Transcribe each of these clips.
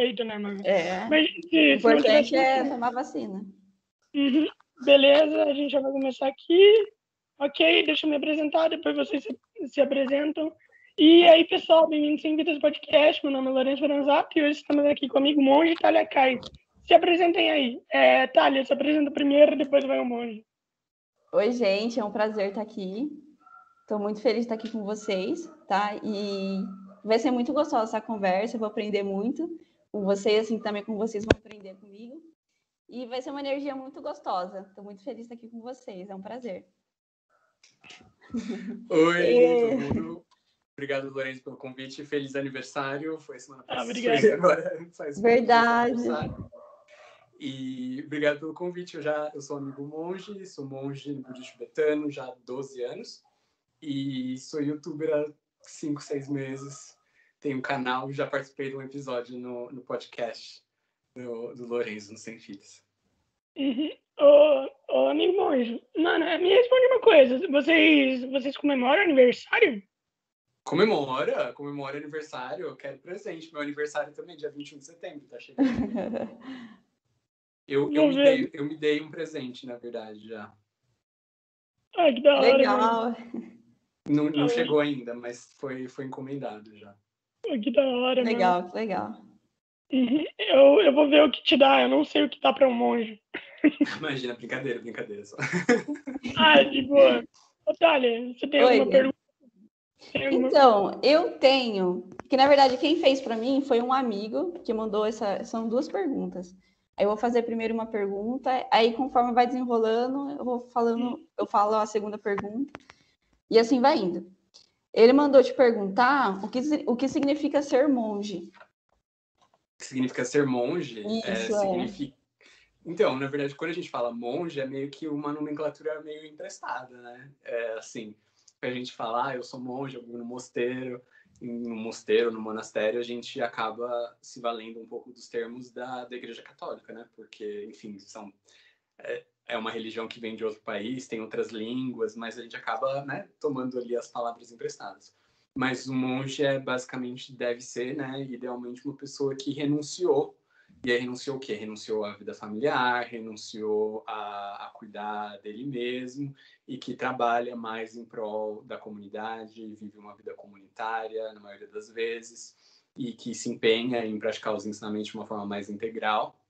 feito, né, mano? É. Mas O se, se não importante tivesse... é tomar vacina. Uhum. Beleza, a gente já vai começar aqui. Ok, deixa eu me apresentar, depois vocês se, se apresentam. E aí, pessoal, bem-vindos ao Vidas Podcast. Meu nome é Lourenço Franzato e hoje estamos aqui comigo, Monge Thalia Kai. Se apresentem aí. É, Thalia, se apresenta primeiro, depois vai o Monge. Oi, gente, é um prazer estar aqui. Estou muito feliz de estar aqui com vocês, tá? E vai ser muito gostosa essa conversa, vou aprender muito com vocês, assim também com vocês vão aprender comigo. E vai ser uma energia muito gostosa. Estou muito feliz de estar aqui com vocês, é um prazer. Oi, É. todo mundo. Obrigado, Lourenço, pelo convite. Feliz aniversário. Foi semana Ah, passada. obrigado. Foi agora. Faz Verdade. E obrigado pelo convite. Eu já eu sou amigo monge, sou monge no budismo tibetano já há 12 anos. E sou youtuber há 5, 6 meses. Tenho um canal, já participei de um episódio no, no podcast do, do Lourenço, no Sem Filhos. Uhum. Ô, ô, amigo mano, me responde uma coisa. Vocês, vocês comemoram aniversário? Comemora, comemora aniversário. Eu quero presente. Meu aniversário também, dia 21 de setembro, tá chegando. Eu, eu, me dei, eu me dei um presente, na verdade, já. Ai, que da hora. mano. Legal. Não, não Ah, chegou ainda, mas foi, foi encomendado já. Que da hora, mano. Legal, que legal. Uhum. Eu, eu vou ver o que te dá, eu não sei o que dá pra um monge. Imagina, brincadeira, brincadeira só. Ah, de boa. Ô, Thalia, você tem Oi. alguma pergunta? Tem alguma... Então, eu tenho, que na verdade quem fez para mim foi um amigo que mandou essa, são duas perguntas. Aí eu vou fazer primeiro uma pergunta, aí conforme vai desenrolando, eu vou falando, eu falo a segunda pergunta, e assim vai indo. Ele mandou te perguntar o que, o que significa ser monge. que significa ser monge. Isso, é, é. significa... Então, na verdade, quando a gente fala monge, é meio que uma nomenclatura meio emprestada, né? É assim, a gente fala, ah, eu sou monge, eu vivo no mosteiro, no mosteiro, no monastério, a gente acaba se valendo um pouco dos termos da, da Igreja Católica, né? Porque, enfim, são é, é uma religião que vem de outro país, tem outras línguas, mas a gente acaba, né, tomando ali as palavras emprestadas. Mas o monge é basicamente deve ser, né, idealmente uma pessoa que renunciou e aí renunciou o quê? Renunciou à vida familiar, renunciou a, a cuidar dele mesmo e que trabalha mais em prol da comunidade, vive uma vida comunitária na maioria das vezes e que se empenha em praticar os ensinamentos de uma forma mais integral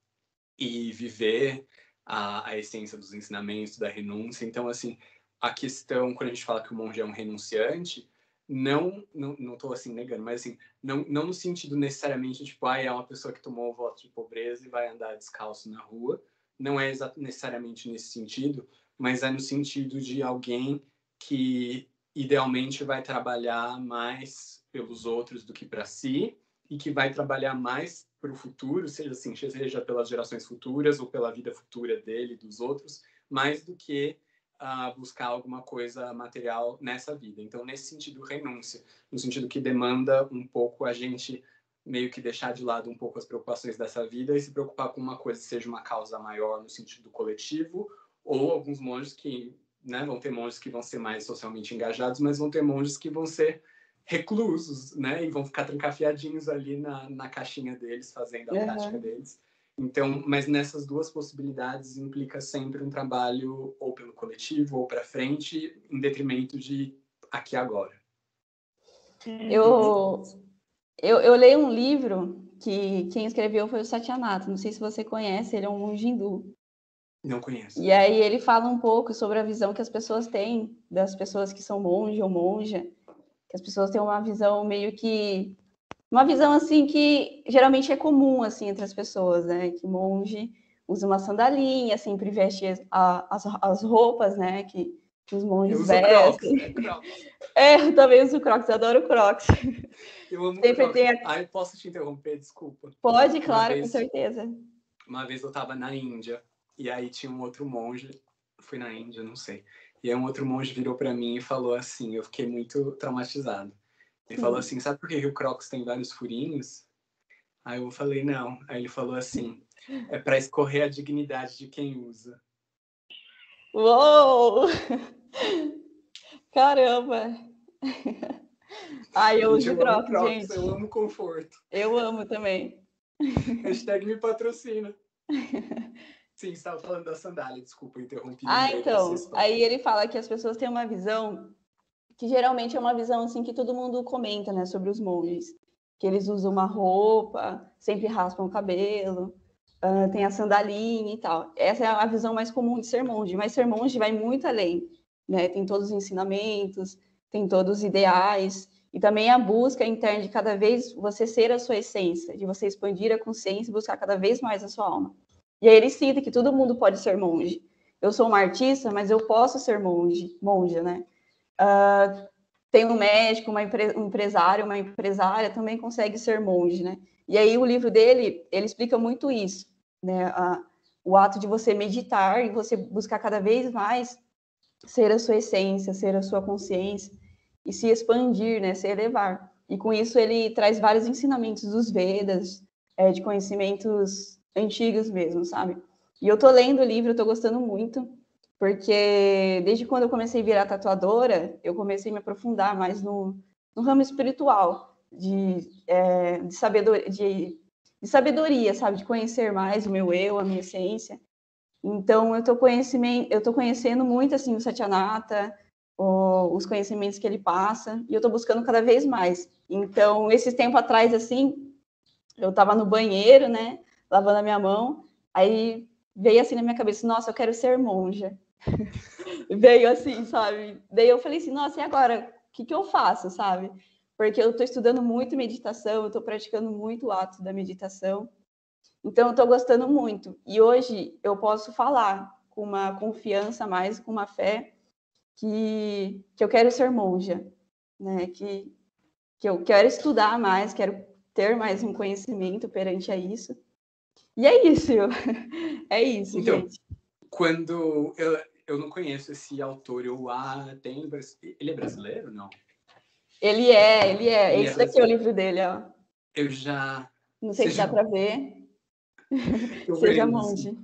e viver a, a essência dos ensinamentos, da renúncia. Então, assim, a questão, quando a gente fala que o monge é um renunciante, não, não, não assim negando, mas assim, não, não no sentido necessariamente, tipo, ah, é uma pessoa que tomou o voto de pobreza e vai andar descalço na rua. Não é necessariamente nesse sentido, mas é no sentido de alguém que idealmente vai trabalhar mais pelos outros do que para si e que vai trabalhar mais para o futuro, seja assim, seja pelas gerações futuras ou pela vida futura dele dos outros, mais do que ah, buscar alguma coisa material nessa vida. Então, nesse sentido, renúncia, no sentido que demanda um pouco a gente meio que deixar de lado um pouco as preocupações dessa vida e se preocupar com uma coisa seja uma causa maior no sentido coletivo, ou alguns monges que, né, vão ter monges que vão ser mais socialmente engajados, mas vão ter monges que vão ser reclusos, né, e vão ficar trancafiadinhos ali na, na caixinha deles, fazendo a Uhum. prática deles. Então, mas nessas duas possibilidades implica sempre um trabalho ou pelo coletivo ou para frente, em detrimento de aqui e agora. Eu, eu, eu leio um livro que quem escreveu foi o Satyanata, não sei se você conhece, ele é um monge hindu. Não conheço. E aí ele fala um pouco sobre a visão que as pessoas têm das pessoas que são monge ou monja, que as pessoas têm uma visão meio que uma visão assim que geralmente é comum assim entre as pessoas, né? Que monge usa uma sandalinha, sempre veste a- as, as roupas, né? Que, que os monges vestem. é Crocs. É, eu também uso Crocs, eu adoro Crocs. Eu amo Sempre Crocs. tem a- Ai, posso te interromper? Desculpa. Pode, Uma claro, com vez- certeza. Uma vez eu estava na Índia e aí tinha um outro monge, fui na Índia, não sei. E aí um outro monge virou para mim e falou assim, eu fiquei muito traumatizado. Ele Hum. falou assim, sabe por que o Crocs tem vários furinhos? Aí eu falei, não. Aí ele falou assim, é para escorrer a dignidade de quem usa. Uou! Caramba! Ai, eu uso amo Crocs, gente. Eu amo conforto. Eu amo também. Hashtag me patrocina. Sim, estava falando da sandália, desculpa, interrompi. Ah, então. Aí ele fala que as pessoas têm uma visão que geralmente é uma visão assim que todo mundo comenta, né, sobre os monges, que eles usam uma roupa, sempre raspam o cabelo, uh, tem a sandalinha e tal. Essa é a visão mais comum de ser monge, mas ser monge vai muito além, né? Tem todos os ensinamentos, tem todos os ideais e também a busca interna de cada vez você ser a sua essência, de você expandir a consciência e buscar cada vez mais a sua alma. E aí ele cita que todo mundo pode ser monge. Eu sou uma artista, mas eu posso ser monge, monja, né? Uh, tem um médico, uma empre um empresário, uma empresária também consegue ser monge, né? E aí o livro dele, ele explica muito isso, né? O ato de você meditar e você buscar cada vez mais ser a sua essência, ser a sua consciência e se expandir, né? Se elevar. E com isso ele traz vários ensinamentos dos Vedas, é, de conhecimentos antigos mesmo, sabe? E eu tô lendo o livro, eu tô gostando muito, porque desde quando eu comecei a virar tatuadora, eu comecei a me aprofundar mais no, no ramo espiritual, de, é, de, sabedoria, de, de sabedoria, sabe? De conhecer mais o meu eu, a minha essência. Então, eu tô, eu tô conhecendo muito, assim, o Satyanata, o, os conhecimentos que ele passa, e eu tô buscando cada vez mais. Então, esse tempo atrás, assim, eu tava no banheiro, né? Lavando a minha mão. Aí veio assim na minha cabeça, nossa, eu quero ser monja. veio assim, sabe? Daí eu falei assim, nossa, e agora? O que, que eu faço, sabe? Porque eu estou estudando muito meditação, eu estou praticando muito o ato da meditação. Então, eu estou gostando muito. E hoje eu posso falar com uma confiança mais, com uma fé, que, que eu quero ser monja, né? Que, que eu quero estudar mais, quero ter mais um conhecimento perante a isso. E é isso, é isso, então, gente. Quando eu, eu não conheço esse autor, eu ah, tem ele é brasileiro, não? Ele é, ele é. Ele Esse é daqui é o livro dele, ó. Eu já. Não sei Seja... se dá para ver. Seja monge.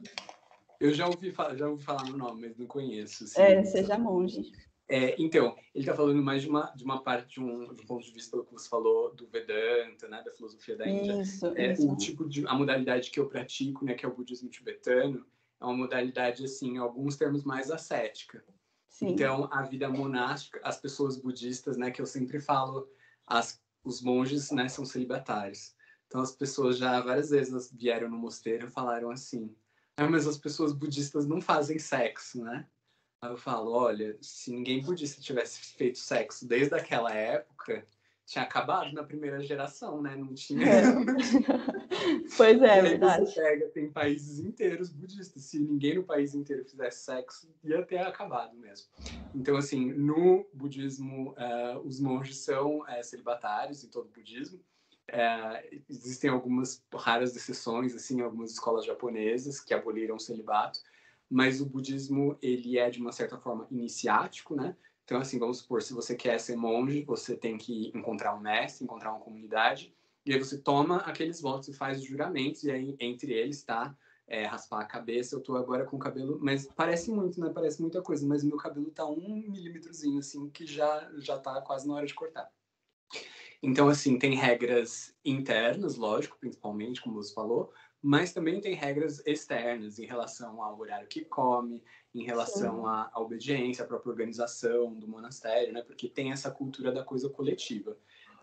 Eu já ouvi, falar, já ouvi falar no nome, mas não conheço. Assim. É, seja monge. É, então, ele está falando mais de uma, de uma parte, de um, de um ponto de vista que você falou do Vedanta, né, da filosofia da Índia. Isso, é, isso. O tipo de, a modalidade que eu pratico, né, que é o budismo tibetano, é uma modalidade, assim, em alguns termos mais ascética. Sim. Então, a vida monástica, as pessoas budistas, né, que eu sempre falo, as, os monges, né, são celibatários. Então, as pessoas já várias vezes vieram no mosteiro e falaram assim, ah, mas as pessoas budistas não fazem sexo, né? Aí eu falo, olha, se ninguém budista tivesse feito sexo desde aquela época, tinha acabado na primeira geração, né? Não tinha. É. pois é, é verdade. Você pega, tem países inteiros budistas. Se ninguém no país inteiro fizesse sexo, ia ter acabado mesmo. Então, assim, no budismo, uh, os monges são uh, celibatários em todo o budismo. Uh, existem algumas raras exceções, assim, algumas escolas japonesas que aboliram o celibato mas o budismo ele é de uma certa forma iniciático, né? Então assim, vamos supor, se você quer ser monge, você tem que encontrar um mestre, encontrar uma comunidade, e aí você toma aqueles votos e faz os juramentos, e aí entre eles está é, raspar a cabeça. Eu tô agora com o cabelo, mas parece muito, né? Parece muita coisa, mas meu cabelo tá um milímetrozinho, assim, que já, já tá quase na hora de cortar. Então, assim, tem regras internas, lógico, principalmente, como você falou, mas também tem regras externas em relação ao horário que come, em relação à, à, obediência, à própria organização do monastério, né? Porque tem essa cultura da coisa coletiva.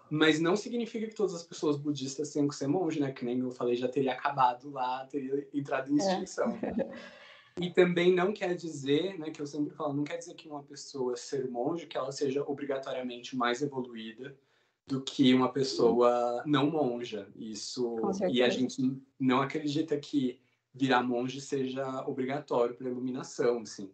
Mas não significa que todas as pessoas budistas tenham que ser monge, né? Que nem eu falei, já teria acabado lá, teria entrado em é. extinção. É. E também não quer dizer, né, que eu sempre falo, não quer dizer que uma pessoa ser monge, que ela seja obrigatoriamente mais evoluída, do que uma pessoa não monja. Isso e a gente não acredita que virar monge seja obrigatório para iluminação, assim.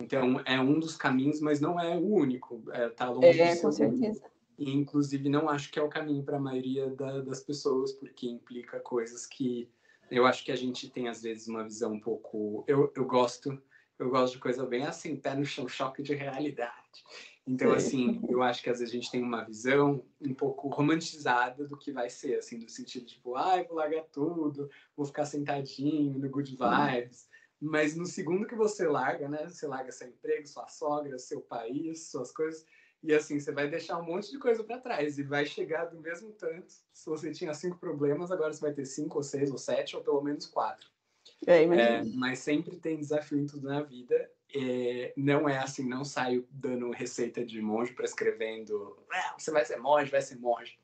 Então é um dos caminhos, mas não é o único. É, tá longe é, com certeza. E, inclusive não acho que é o caminho para a maioria da, das pessoas, porque implica coisas que eu acho que a gente tem às vezes uma visão um pouco. Eu, eu gosto eu gosto de coisa bem assim, pé no chão, choque de realidade. Então, assim, eu acho que às vezes a gente tem uma visão um pouco romantizada do que vai ser, assim, no sentido tipo, ai, ah, vou largar tudo, vou ficar sentadinho no good vibes. Mas no segundo que você larga, né, você larga seu emprego, sua sogra, seu país, suas coisas, E assim, você vai deixar um monte de coisa para trás e vai chegar do mesmo tanto. Se você tinha cinco problemas, agora você vai ter cinco ou seis ou sete ou pelo menos quatro. É, é, mas sempre tem desafio em tudo na vida. É, não é assim, não saio dando receita de monge, prescrevendo, ah, você vai ser monge, vai ser monge.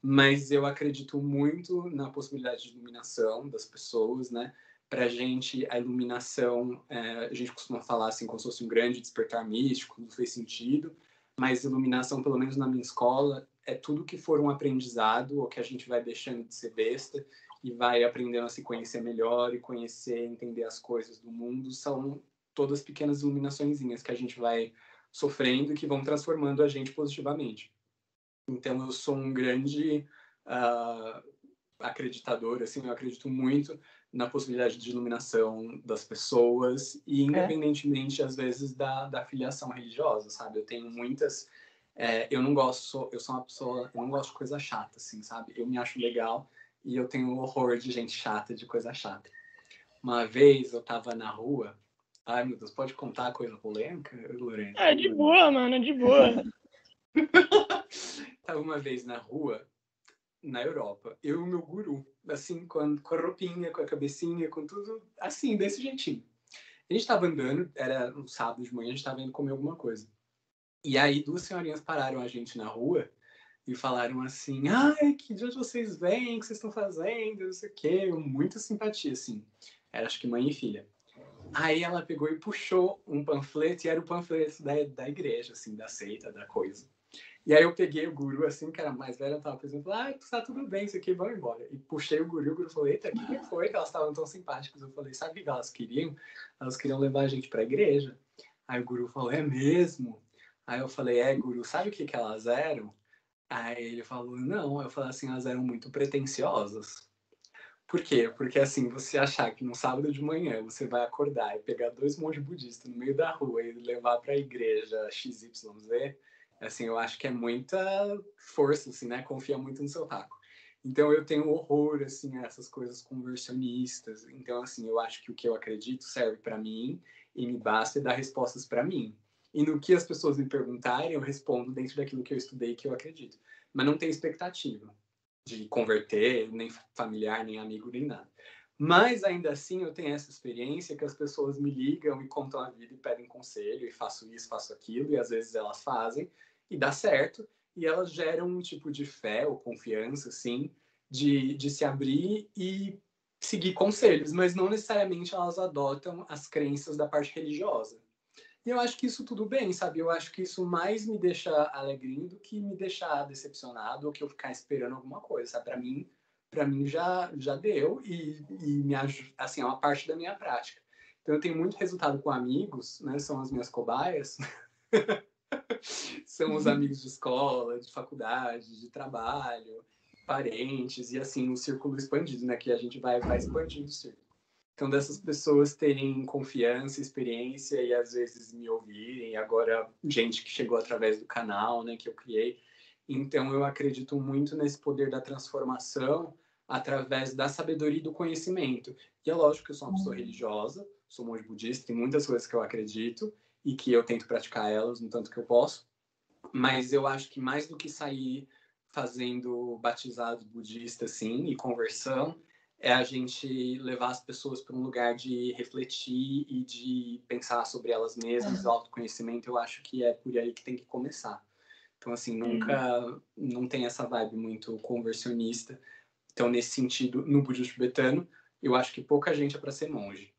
Mas eu acredito muito na possibilidade de iluminação das pessoas, né? Para a gente, a iluminação, é, a gente costuma falar assim, como se fosse um grande despertar místico, não fez sentido, mas iluminação, pelo menos na minha escola, é tudo que for um aprendizado ou que a gente vai deixando de ser besta e vai aprendendo a se conhecer melhor e conhecer, entender as coisas do mundo, são todas pequenas iluminaçõezinhas que a gente vai sofrendo e que vão transformando a gente positivamente. Então, eu sou um grande uh, acreditador, assim, eu acredito muito na possibilidade de iluminação das pessoas e é. independentemente, é. às vezes, da, da filiação religiosa, sabe? Eu tenho muitas... É, eu não gosto, eu sou uma pessoa, eu não gosto de coisa chata, assim, sabe? Eu me acho legal e eu tenho horror de gente chata, de coisa chata. Uma vez eu tava na rua. Ai, meu Deus, pode contar coisa polêmica, Lorena? É, de boa, mano, é de boa. tava uma vez na rua, na Europa, eu e o meu guru, assim, com, com a roupinha, com a cabecinha, com tudo, assim, desse jeitinho. A gente tava andando, era um sábado de manhã, a gente tava indo comer alguma coisa. E aí duas senhorinhas pararam a gente na rua e falaram assim: ai, que dia vocês vêm, o que vocês estão fazendo, não sei o quê. Muita simpatia, assim. Era acho que mãe e filha. Aí ela pegou e puxou um panfleto, e era o panfleto da, da igreja, assim, da seita, da coisa. E aí eu peguei o guru, assim, que era mais velho, eu tava pensando, ah, tá tudo bem, isso aqui, vamos embora. E puxei o guru, o guru falou, eita, o que foi que elas estavam tão simpáticas? Eu falei, sabe o que elas queriam? Elas queriam levar a gente pra igreja. Aí o guru falou, é mesmo? Aí eu falei, é, guru, sabe o que que elas eram? Aí ele falou, não. Eu falei assim, elas eram muito pretensiosas. Por quê? Porque assim, você achar que no sábado de manhã você vai acordar e pegar dois monges budistas no meio da rua e levar para a igreja XYZ, assim, eu acho que é muita força, assim, né? Confia muito no seu taco. Então eu tenho horror assim a essas coisas conversionistas. Então assim, eu acho que o que eu acredito serve para mim e me basta e dá respostas para mim. E no que as pessoas me perguntarem, eu respondo dentro daquilo que eu estudei que eu acredito. Mas não tenho expectativa de converter, nem familiar, nem amigo, nem nada. Mas ainda assim eu tenho essa experiência que as pessoas me ligam e contam a vida e pedem conselho e faço isso, faço aquilo, e às vezes elas fazem e dá certo, e elas geram um tipo de fé ou confiança, assim, de, de se abrir e seguir conselhos, mas não necessariamente elas adotam as crenças da parte religiosa. E eu acho que isso tudo bem, sabe? Eu acho que isso mais me deixa alegrinho do que me deixar decepcionado ou que eu ficar esperando alguma coisa, sabe? Para mim, para mim já já deu e, e me assim, é uma parte da minha prática. Então eu tenho muito resultado com amigos, né? São as minhas cobaias. São os uhum. amigos de escola, de faculdade, de trabalho, parentes e assim, um círculo expandido, né? Que a gente vai, vai expandindo o círculo. Então, dessas pessoas terem confiança, experiência e às vezes me ouvirem, agora gente que chegou através do canal, né, que eu criei. Então, eu acredito muito nesse poder da transformação através da sabedoria e do conhecimento. E é lógico que eu sou uma pessoa religiosa, sou monge budista, tem muitas coisas que eu acredito e que eu tento praticar elas no tanto que eu posso. Mas eu acho que mais do que sair fazendo batizados budistas, sim, e conversão, é a gente levar as pessoas para um lugar de refletir e de pensar sobre elas mesmas, uhum. autoconhecimento, eu acho que é por aí que tem que começar. Então, assim, nunca, uhum. não tem essa vibe muito conversionista. Então, nesse sentido, no budismo tibetano, eu acho que pouca gente é para ser monge.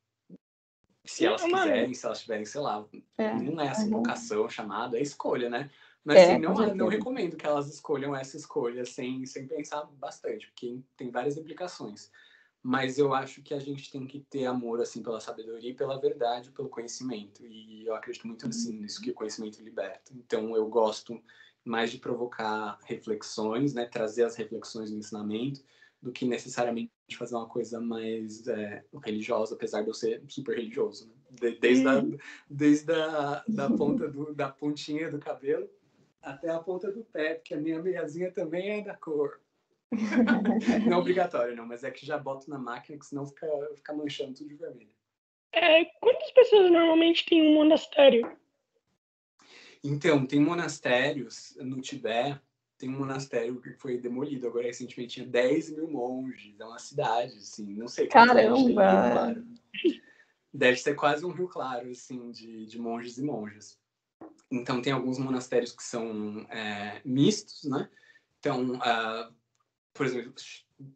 Se elas quiserem, se elas tiverem, sei lá, é. não é essa uhum. vocação, chamada, é escolha, né? Mas é, assim, não, não recomendo que elas escolham essa escolha sem, sem pensar bastante, porque tem várias implicações mas eu acho que a gente tem que ter amor assim pela sabedoria, pela verdade, pelo conhecimento. E eu acredito muito assim nisso que o conhecimento liberta. Então eu gosto mais de provocar reflexões, né, trazer as reflexões do ensinamento, do que necessariamente fazer uma coisa mais é, religiosa, apesar de eu ser super religioso. Né? desde a, desde a da ponta do, da pontinha do cabelo até a ponta do pé, porque a minha meiazinha também é da cor não é obrigatório, não, mas é que já boto na máquina, que senão fica, fica manchando tudo de vermelho. É, quantas pessoas normalmente tem um monastério? Então, tem monastérios no Tibete, tem um monastério que foi demolido agora recentemente, tinha 10 mil monges, é uma cidade, assim, não sei. Caramba! Claro. Deve ser quase um rio claro, assim, de, de monges e monjas. Então, tem alguns monastérios que são é, mistos, né? Então, uh, por exemplo,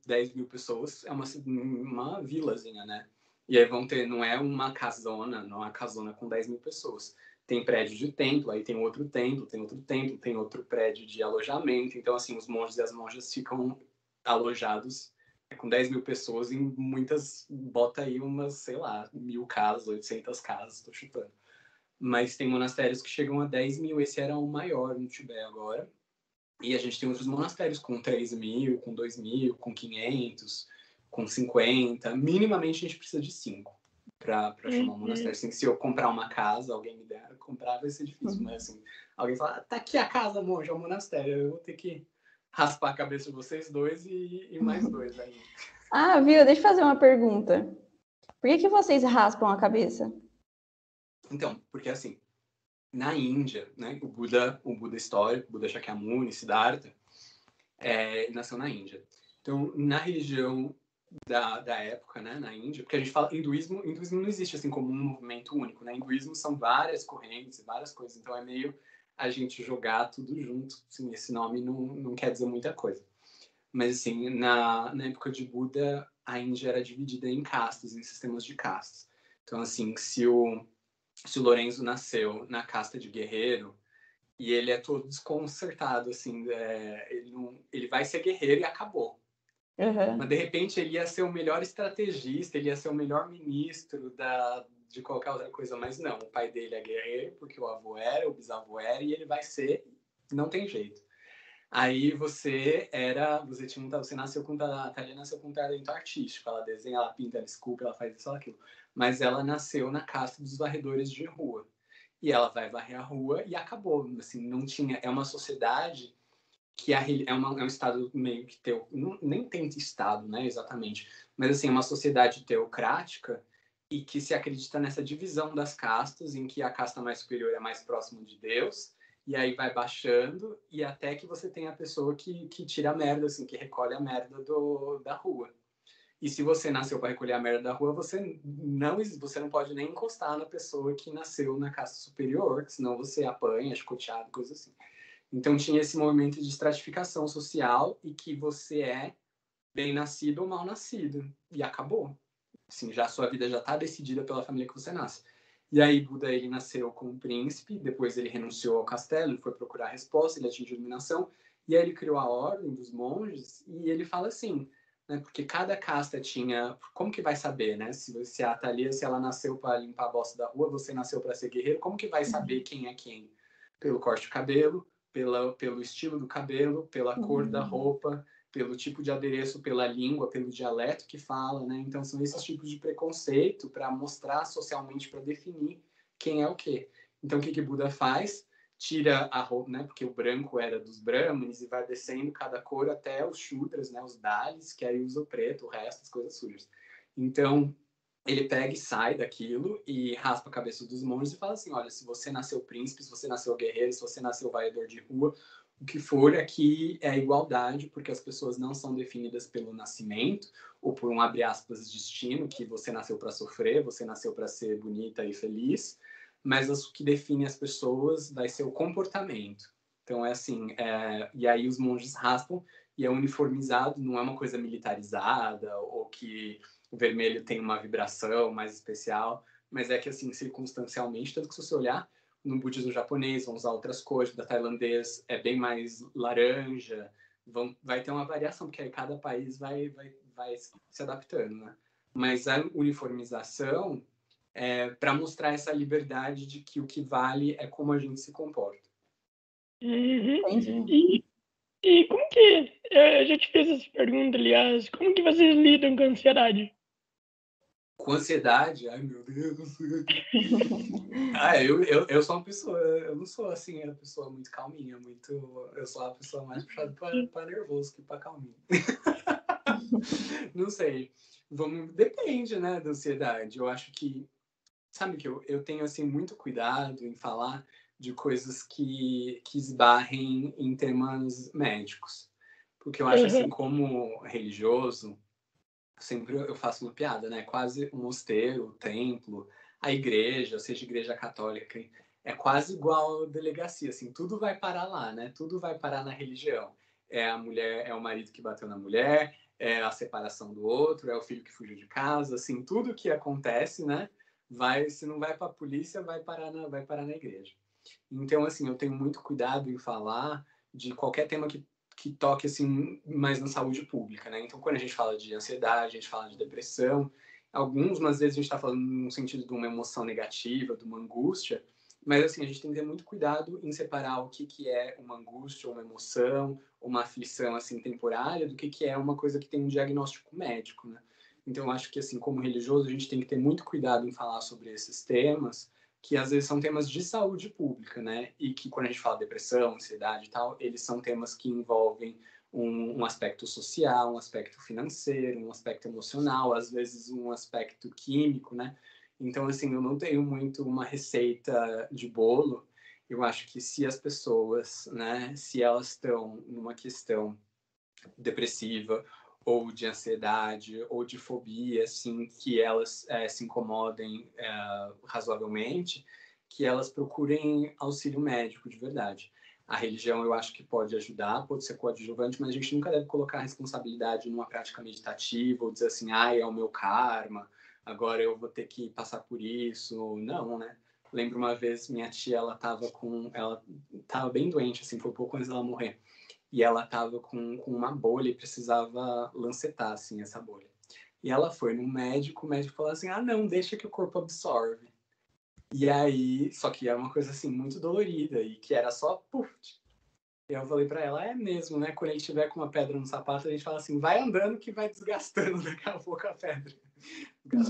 10 mil pessoas é uma, uma vilazinha, né? E aí vão ter, não é uma casona, não é uma casona com 10 mil pessoas. Tem prédio de templo, aí tem outro templo, tem outro templo, tem outro prédio de alojamento. Então, assim, os monges e as monjas ficam alojados é, com 10 mil pessoas em muitas, bota aí umas, sei lá, mil casas, 800 casas, tô chutando. Mas tem monastérios que chegam a 10 mil, esse era o maior no Tibete agora. E a gente tem outros monastérios com 3 mil, com 2 mil, com 500, com 50. Minimamente a gente precisa de 5 para chamar um uhum. monastério. Assim, se eu comprar uma casa, alguém me der, comprar vai ser difícil. Uhum. Mas assim, alguém fala, ah, tá aqui a casa, monge, é o monastério. Eu vou ter que raspar a cabeça de vocês dois e, e mais dois aí. Ah, viu? Deixa eu fazer uma pergunta. Por que, que vocês raspam a cabeça? Então, porque assim, na Índia, né, o Buda, o Buda histórico, Buda Shakyamuni, Siddhartha, é, nasceu na Índia. Então, na religião da, da época, né, na Índia, porque a gente fala hinduísmo, hinduísmo não existe assim como um movimento único, né? Hinduísmo são várias correntes, várias coisas, então é meio a gente jogar tudo junto. Assim, esse nome não, não quer dizer muita coisa. Mas assim, na, na época de Buda, a Índia era dividida em castas, em sistemas de castas. Então, assim, se o se o Lorenzo nasceu na casta de guerreiro e ele é todo desconcertado, assim, é, ele, não, ele vai ser guerreiro e acabou. Uhum. Mas de repente ele ia ser o melhor estrategista, ele ia ser o melhor ministro da, de qualquer outra coisa, mas não, o pai dele é guerreiro porque o avô era, o bisavô era e ele vai ser, não tem jeito. Aí você era, você tinha, você nasceu com a Thalia nasceu com um talento artístico, ela desenha, ela pinta, ela esculpe, ela faz isso, aquilo mas ela nasceu na casta dos varredores de rua. E ela vai varrer a rua e acabou. Assim, não tinha. É uma sociedade que é, uma, é um estado meio que teu, nem tem estado, né, exatamente, mas assim é uma sociedade teocrática e que se acredita nessa divisão das castas, em que a casta mais superior é mais próximo de Deus, e aí vai baixando e até que você tem a pessoa que, que tira a merda, assim, que recolhe a merda do, da rua. E se você nasceu para recolher a merda da rua, você não, você não pode nem encostar na pessoa que nasceu na casta superior, senão você apanha, chicoteado, coisa assim. Então tinha esse movimento de estratificação social e que você é bem nascido ou mal nascido. E acabou. Assim, já a sua vida já está decidida pela família que você nasce. E aí Buda ele nasceu como príncipe, depois ele renunciou ao castelo, foi procurar resposta, ele atingiu iluminação, e aí ele criou a ordem dos monges, e ele fala assim: né? Porque cada casta tinha. Como que vai saber, né? Se, se a Thalia, se ela nasceu para limpar a bosta da rua, você nasceu para ser guerreiro, como que vai saber uhum. quem é quem? Pelo corte de cabelo, pela, pelo estilo do cabelo, pela cor da uhum. roupa, pelo tipo de adereço, pela língua, pelo dialeto que fala, né? Então são esses tipos de preconceito para mostrar socialmente, para definir quem é o quê. Então o que que Buda faz? Tira a roupa, né? Porque o branco era dos brahmanes e vai descendo cada cor até os shudras, né? Os dalis, que aí usa o preto, o resto, as coisas sujas. Então, ele pega e sai daquilo e raspa a cabeça dos monges e fala assim: olha, se você nasceu príncipe, se você nasceu guerreiro, se você nasceu vaiador de rua, o que for aqui é igualdade, porque as pessoas não são definidas pelo nascimento ou por um abre aspas destino que você nasceu para sofrer, você nasceu para ser bonita e feliz mas o que define as pessoas vai ser o comportamento. Então é assim, é, e aí os monges raspam e é uniformizado, não é uma coisa militarizada ou que o vermelho tem uma vibração mais especial, mas é que assim, circunstancialmente, tanto que se você olhar no budismo japonês, vão usar outras cores, da tailandês é bem mais laranja, vão, vai ter uma variação, porque aí cada país vai, vai, vai se adaptando, né? Mas a uniformização é, para mostrar essa liberdade de que o que vale é como a gente se comporta. Uhum. E, e como que, eu já te fiz essa pergunta, aliás, como que vocês lidam com ansiedade? Com ansiedade? Ai, meu Deus. ah, eu, eu, eu sou uma pessoa, eu não sou assim, uma pessoa muito calminha, muito. Eu sou a pessoa mais puxada para nervoso que para calminha. não sei. Vamos, depende, né, da ansiedade. Eu acho que sabe que eu, eu tenho assim muito cuidado em falar de coisas que, que esbarrem em temas médicos. Porque eu acho assim, como religioso, sempre eu faço uma piada, né? Quase um mosteiro, um templo, a igreja, seja igreja católica, é quase igual delegacia, assim, tudo vai parar lá, né? Tudo vai parar na religião. É a mulher, é o marido que bateu na mulher, é a separação do outro, é o filho que fugiu de casa, assim, tudo que acontece, né? Vai, se não vai para a polícia, vai parar na, vai parar na igreja. Então, assim, eu tenho muito cuidado em falar de qualquer tema que, que toque, assim, mais na saúde pública, né? Então, quando a gente fala de ansiedade, a gente fala de depressão, alguns, às vezes, a gente está falando no sentido de uma emoção negativa, de uma angústia, mas, assim, a gente tem que ter muito cuidado em separar o que, que é uma angústia, uma emoção, uma aflição, assim, temporária, do que, que é uma coisa que tem um diagnóstico médico, né? Então, eu acho que, assim, como religioso, a gente tem que ter muito cuidado em falar sobre esses temas, que às vezes são temas de saúde pública, né? E que quando a gente fala depressão, ansiedade e tal, eles são temas que envolvem um, um, aspecto social, um aspecto financeiro, um aspecto emocional, às vezes um aspecto químico, né? Então, assim, eu não tenho muito uma receita de bolo. Eu acho que se as pessoas, né, se elas estão numa questão depressiva ou de ansiedade ou de fobia, assim, que elas é, se incomodem é, razoavelmente, que elas procurem auxílio médico de verdade. A religião eu acho que pode ajudar, pode ser coadjuvante, mas a gente nunca deve colocar a responsabilidade numa prática meditativa ou dizer assim, ah, é o meu karma, agora eu vou ter que passar por isso. Não, né? Lembro uma vez minha tia, ela tava com, ela tava bem doente, assim, foi pouco antes dela morrer. E ela tava com, com uma bolha e precisava lancetar, assim, essa bolha. E ela foi no médico, o médico falou assim: ah, não, deixa que o corpo absorve. E aí, só que era uma coisa assim muito dolorida e que era só puf. E eu falei para ela, é mesmo, né? Quando a gente tiver com uma pedra no sapato, a gente fala assim, vai andando que vai desgastando daqui a pouco a pedra.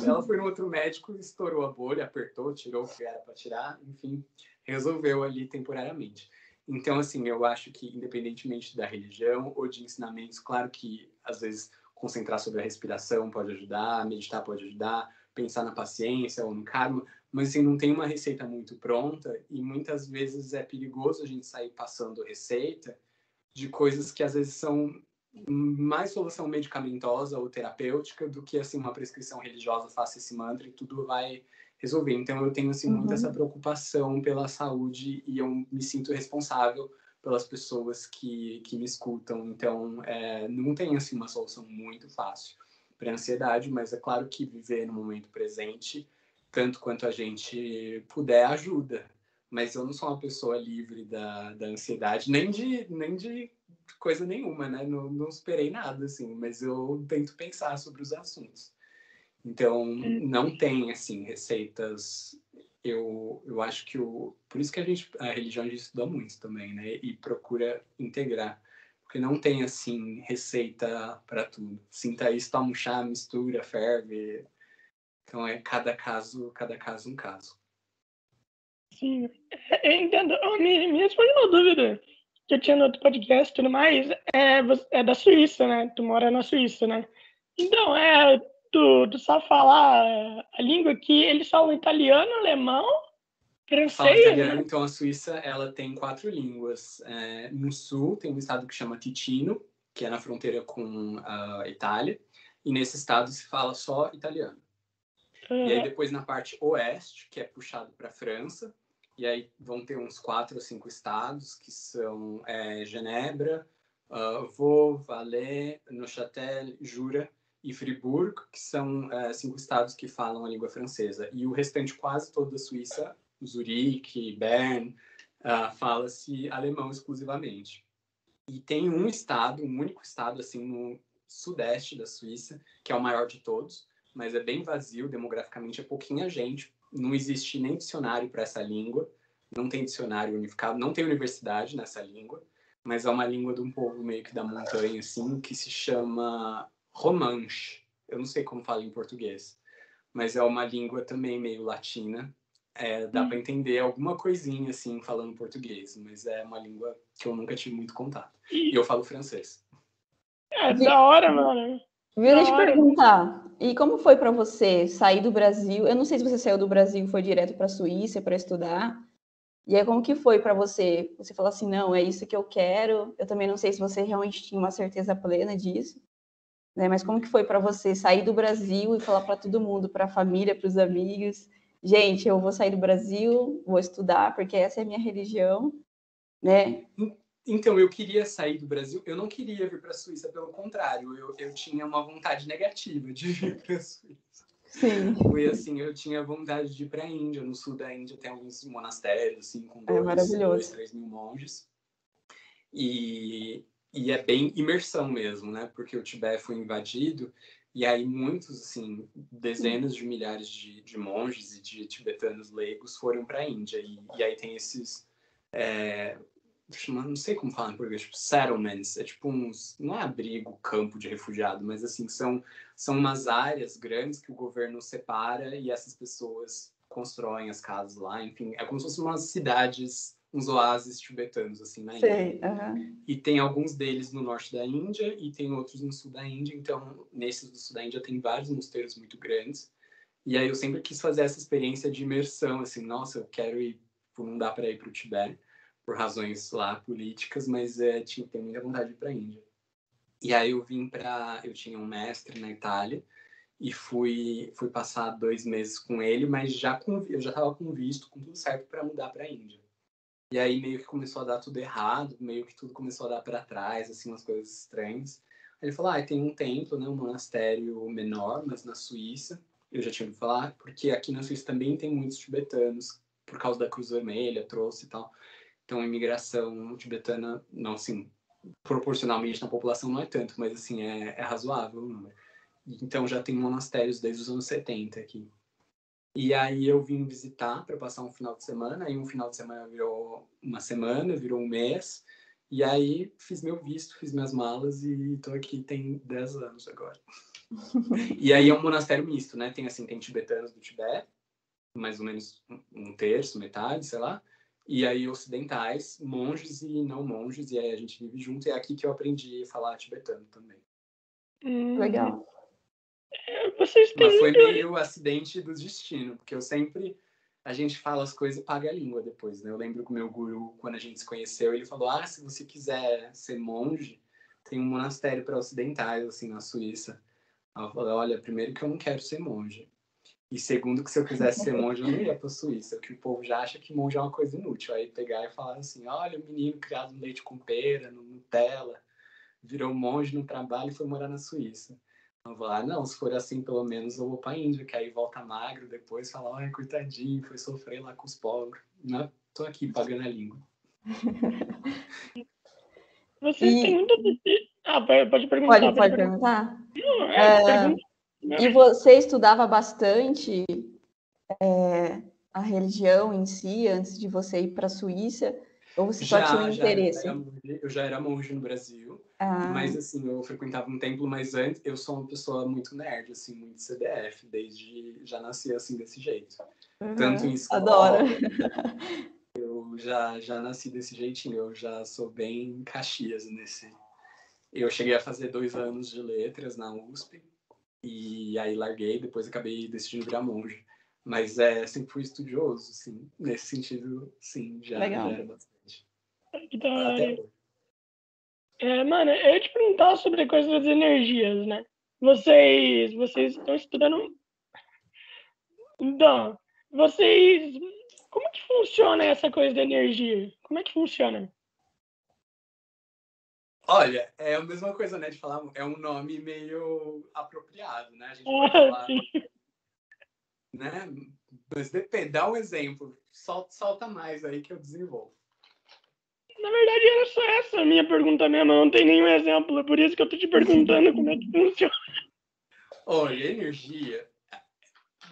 Ela foi no outro médico, estourou a bolha, apertou, tirou o que era para tirar, enfim, resolveu ali temporariamente. Então, assim, eu acho que, independentemente da religião ou de ensinamentos, claro que, às vezes, concentrar sobre a respiração pode ajudar, meditar pode ajudar, pensar na paciência ou no karma, mas, assim, não tem uma receita muito pronta e muitas vezes é perigoso a gente sair passando receita de coisas que, às vezes, são mais solução medicamentosa ou terapêutica do que assim uma prescrição religiosa faça esse mantra e tudo vai resolver. Então eu tenho assim uhum. muito essa preocupação pela saúde e eu me sinto responsável pelas pessoas que, que me escutam. Então é, não tem assim uma solução muito fácil para ansiedade, mas é claro que viver no momento presente, tanto quanto a gente puder, ajuda. Mas eu não sou uma pessoa livre da, da ansiedade, nem de, nem de coisa nenhuma, né? Não, não esperei nada, assim, mas eu tento pensar sobre os assuntos. Então, hum. não tem, assim, receitas. Eu, eu acho que o. Por isso que a gente. A religião a gente estuda muito também, né? E procura integrar. Porque não tem, assim, receita para tudo. Sinta isso, toma um chá, mistura, ferve. Então, é cada caso, cada caso um caso. Sim, eu entendo. Me, me responde uma dúvida que eu tinha no outro podcast e tudo mais, é, é da Suíça, né? Tu mora na Suíça, né? Então, é, tu sabe falar a língua que eles falam italiano, alemão, francês. Fala italiano, então a Suíça ela tem quatro línguas. É, no sul tem um estado que chama Ticino, que é na fronteira com a Itália, e nesse estado se fala só italiano. Uhum. E aí depois na parte oeste, que é puxado para a França, e aí vão ter uns quatro ou cinco estados, que são é, Genebra, uh, Vaud, Valais, Neuchâtel, Jura e Fribourg, que são é, cinco estados que falam a língua francesa. E o restante, quase toda da Suíça, Zurique, Bern, uh, fala-se alemão exclusivamente. E tem um estado, um único estado, assim, no sudeste da Suíça, que é o maior de todos, mas é bem vazio, demograficamente é pouquinha gente, não existe nem dicionário para essa língua, não tem dicionário unificado, não tem universidade nessa língua, mas é uma língua de um povo meio que da montanha, assim, que se chama Romanche. Eu não sei como fala em português, mas é uma língua também meio latina. É, dá hum. para entender alguma coisinha, assim, falando português, mas é uma língua que eu nunca tive muito contato. E eu falo francês. É da hora, mano. Viu, deixa eu te perguntar. E como foi para você sair do Brasil? Eu não sei se você saiu do Brasil e foi direto para a Suíça para estudar, E aí, como que foi para você? Você falou assim, não, é isso que eu quero. Eu também não sei se você realmente tinha uma certeza plena disso, né? Mas como que foi para você sair do Brasil e falar para todo mundo, para a família, para os amigos, gente, eu vou sair do Brasil, vou estudar porque essa é a minha religião, né? Então, eu queria sair do Brasil. Eu não queria vir para a Suíça, pelo contrário, eu, eu tinha uma vontade negativa de vir para a Suíça. Sim. Foi assim, eu tinha vontade de ir para a Índia. No sul da Índia tem alguns monastérios, assim, com É dois, maravilhoso. dois três mil monges. E, e é bem imersão mesmo, né? Porque o Tibete foi invadido e aí muitos, assim, dezenas de milhares de, de monges e de tibetanos leigos foram para a Índia. E, e aí tem esses... É, não sei como falar em português, tipo settlements, é tipo uns, não é abrigo, campo de refugiado, mas assim, são, são umas áreas grandes que o governo separa e essas pessoas constroem as casas lá, enfim, é como se fossem umas cidades, uns oásis tibetanos, assim, na Índia. E tem alguns deles no norte da Índia e tem outros no sul da Índia. Então, nesses do sul da Índia tem vários mosteiros muito grandes. E aí eu sempre quis fazer essa experiência de imersão, assim, nossa, eu quero ir, não dá para ir para o Tibete por razões lá políticas, mas é, tinha tenho muita vontade de ir para a Índia. E aí eu vim para, eu tinha um mestre na Itália e fui fui passar dois meses com ele, mas já com eu já estava com visto, com tudo certo para mudar para a Índia. E aí meio que começou a dar tudo errado, meio que tudo começou a dar para trás, assim, umas coisas estranhas. Aí ele falou, ah, tem um templo, né, um monastério menor, mas na Suíça. Eu já tinha ouvido falar, porque aqui na Suíça também tem muitos tibetanos, por causa da Cruz Vermelha, trouxe e tal. Então a imigração tibetana, não assim, proporcionalmente na população não é tanto, mas assim, é, é razoável o número. Então já tem monastérios desde os anos 70 aqui. E aí eu vim visitar para passar um final de semana, aí um final de semana virou uma semana, virou um mês, e aí fiz meu visto, fiz minhas malas e tô aqui tem 10 anos agora. e aí é um monastério misto, né? Tem assim, tem tibetanos do Tibete, mais ou menos um- um terço, metade, sei lá, e aí ocidentais, monges e não monges, e aí a gente vive junto, e é aqui que eu aprendi a falar tibetano também. Hum, Legal. Vocês têm Mas foi meio acidente do destino, porque eu sempre. A gente fala as coisas e paga a língua depois, né? Eu lembro que o meu guru, quando a gente se conheceu, ele falou: Ah, se você quiser ser monge, tem um monastério para ocidentais, assim, na Suíça. Aí eu falei: Olha, primeiro que eu não quero ser monge. E segundo, que se eu quisesse ser monge, eu não ia para a Suíça, que o povo já acha que monge é uma coisa inútil. Aí pegar e falar assim: Olha, o menino criado no leite com pera, no Nutella, virou monge no trabalho e foi morar na Suíça. Eu vou lá, não, se for assim, pelo menos eu vou pra Índia, que aí volta magro depois, fala, ai, coitadinho, foi sofrer lá com os pobres. Não, tô aqui pagando a língua. Vocês E- têm muito... Ah, pode perguntar. Pode, pode perguntar? Não, é, É, pergunta. E você estudava bastante é, a religião em si antes de você ir para a Suíça? Ou você só tinha um interesse? era monge, eu já era monge no Brasil, Ah, mas assim, eu frequentava um templo, mas antes eu sou uma pessoa muito nerd, assim, muito CDF, desde já nasci assim desse jeito. uhum, Tanto em escola, Adoro. eu já, já nasci desse jeitinho, eu já sou bem Caxias nesse. Eu cheguei a fazer dois anos de letras na USP, e aí larguei, depois acabei decidindo virar monge. Mas é, sempre fui estudioso, assim, nesse sentido, sim, já, Legal. já era bastante. Que da hora. É, mano, eu ia te perguntar sobre a coisa das energias, né? Vocês, vocês estão estudando. Então, vocês. Como que funciona essa coisa da energia? Como é que funciona? Olha, é a mesma coisa, né, de falar, é um nome meio apropriado, né? A gente pode Ah, falar, né? Mas depende, dá um exemplo, solta, solta mais aí que eu desenvolvo. Na verdade, era só essa a minha pergunta mesmo. Não tem nenhum exemplo. É por isso que eu tô te perguntando como é que funciona. Olha, energia.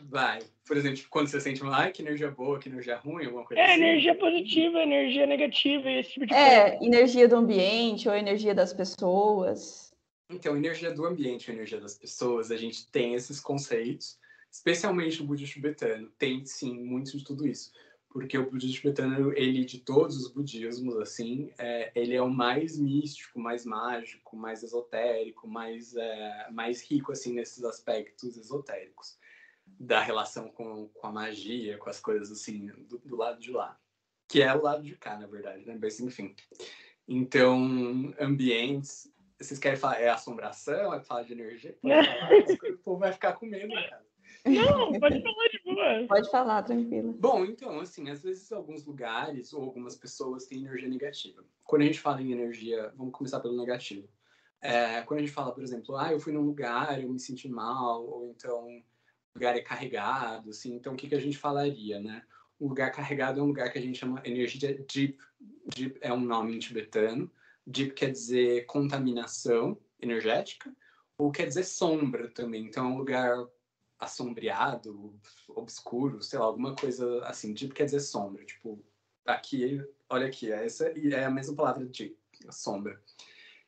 Vai. Por exemplo, quando você sente uma, ai, que energia boa, que energia ruim, alguma coisa É assim. energia positiva, energia negativa e esse tipo de coisa. É, energia do ambiente ou energia das pessoas. Então, energia do ambiente, energia das pessoas, a gente tem esses conceitos, especialmente o budismo tibetano, tem sim muito de tudo isso. Porque o budismo tibetano, ele de todos os budismos, assim, é, ele é o mais místico, mais mágico, mais esotérico, mais, é, mais rico, assim, nesses aspectos esotéricos da relação com, com a magia, com as coisas, assim, do, do lado de lá. que é o lado de cá, na verdade, né? Mas enfim. Então, ambientes. Vocês querem falar? É assombração? É falar de energia? Falar, o povo vai ficar com medo, cara. Não, pode falar de boa. Pode falar, tranquilo. Bom, então, assim, às vezes alguns lugares ou algumas pessoas têm energia negativa. Quando a gente fala em energia, vamos começar pelo negativo. É, quando a gente fala, por exemplo, ah, eu fui num lugar, eu me senti mal, ou então o lugar é carregado, assim, então o que, que a gente falaria, né? Um lugar carregado é um lugar que a gente chama energia deep. Deep é um nome em tibetano. Deep quer dizer contaminação energética, ou quer dizer sombra também. Então é um lugar assombreado, obscuro, sei lá, alguma coisa assim. Deep quer dizer sombra. Tipo, aqui, olha aqui, essa é a mesma palavra de sombra.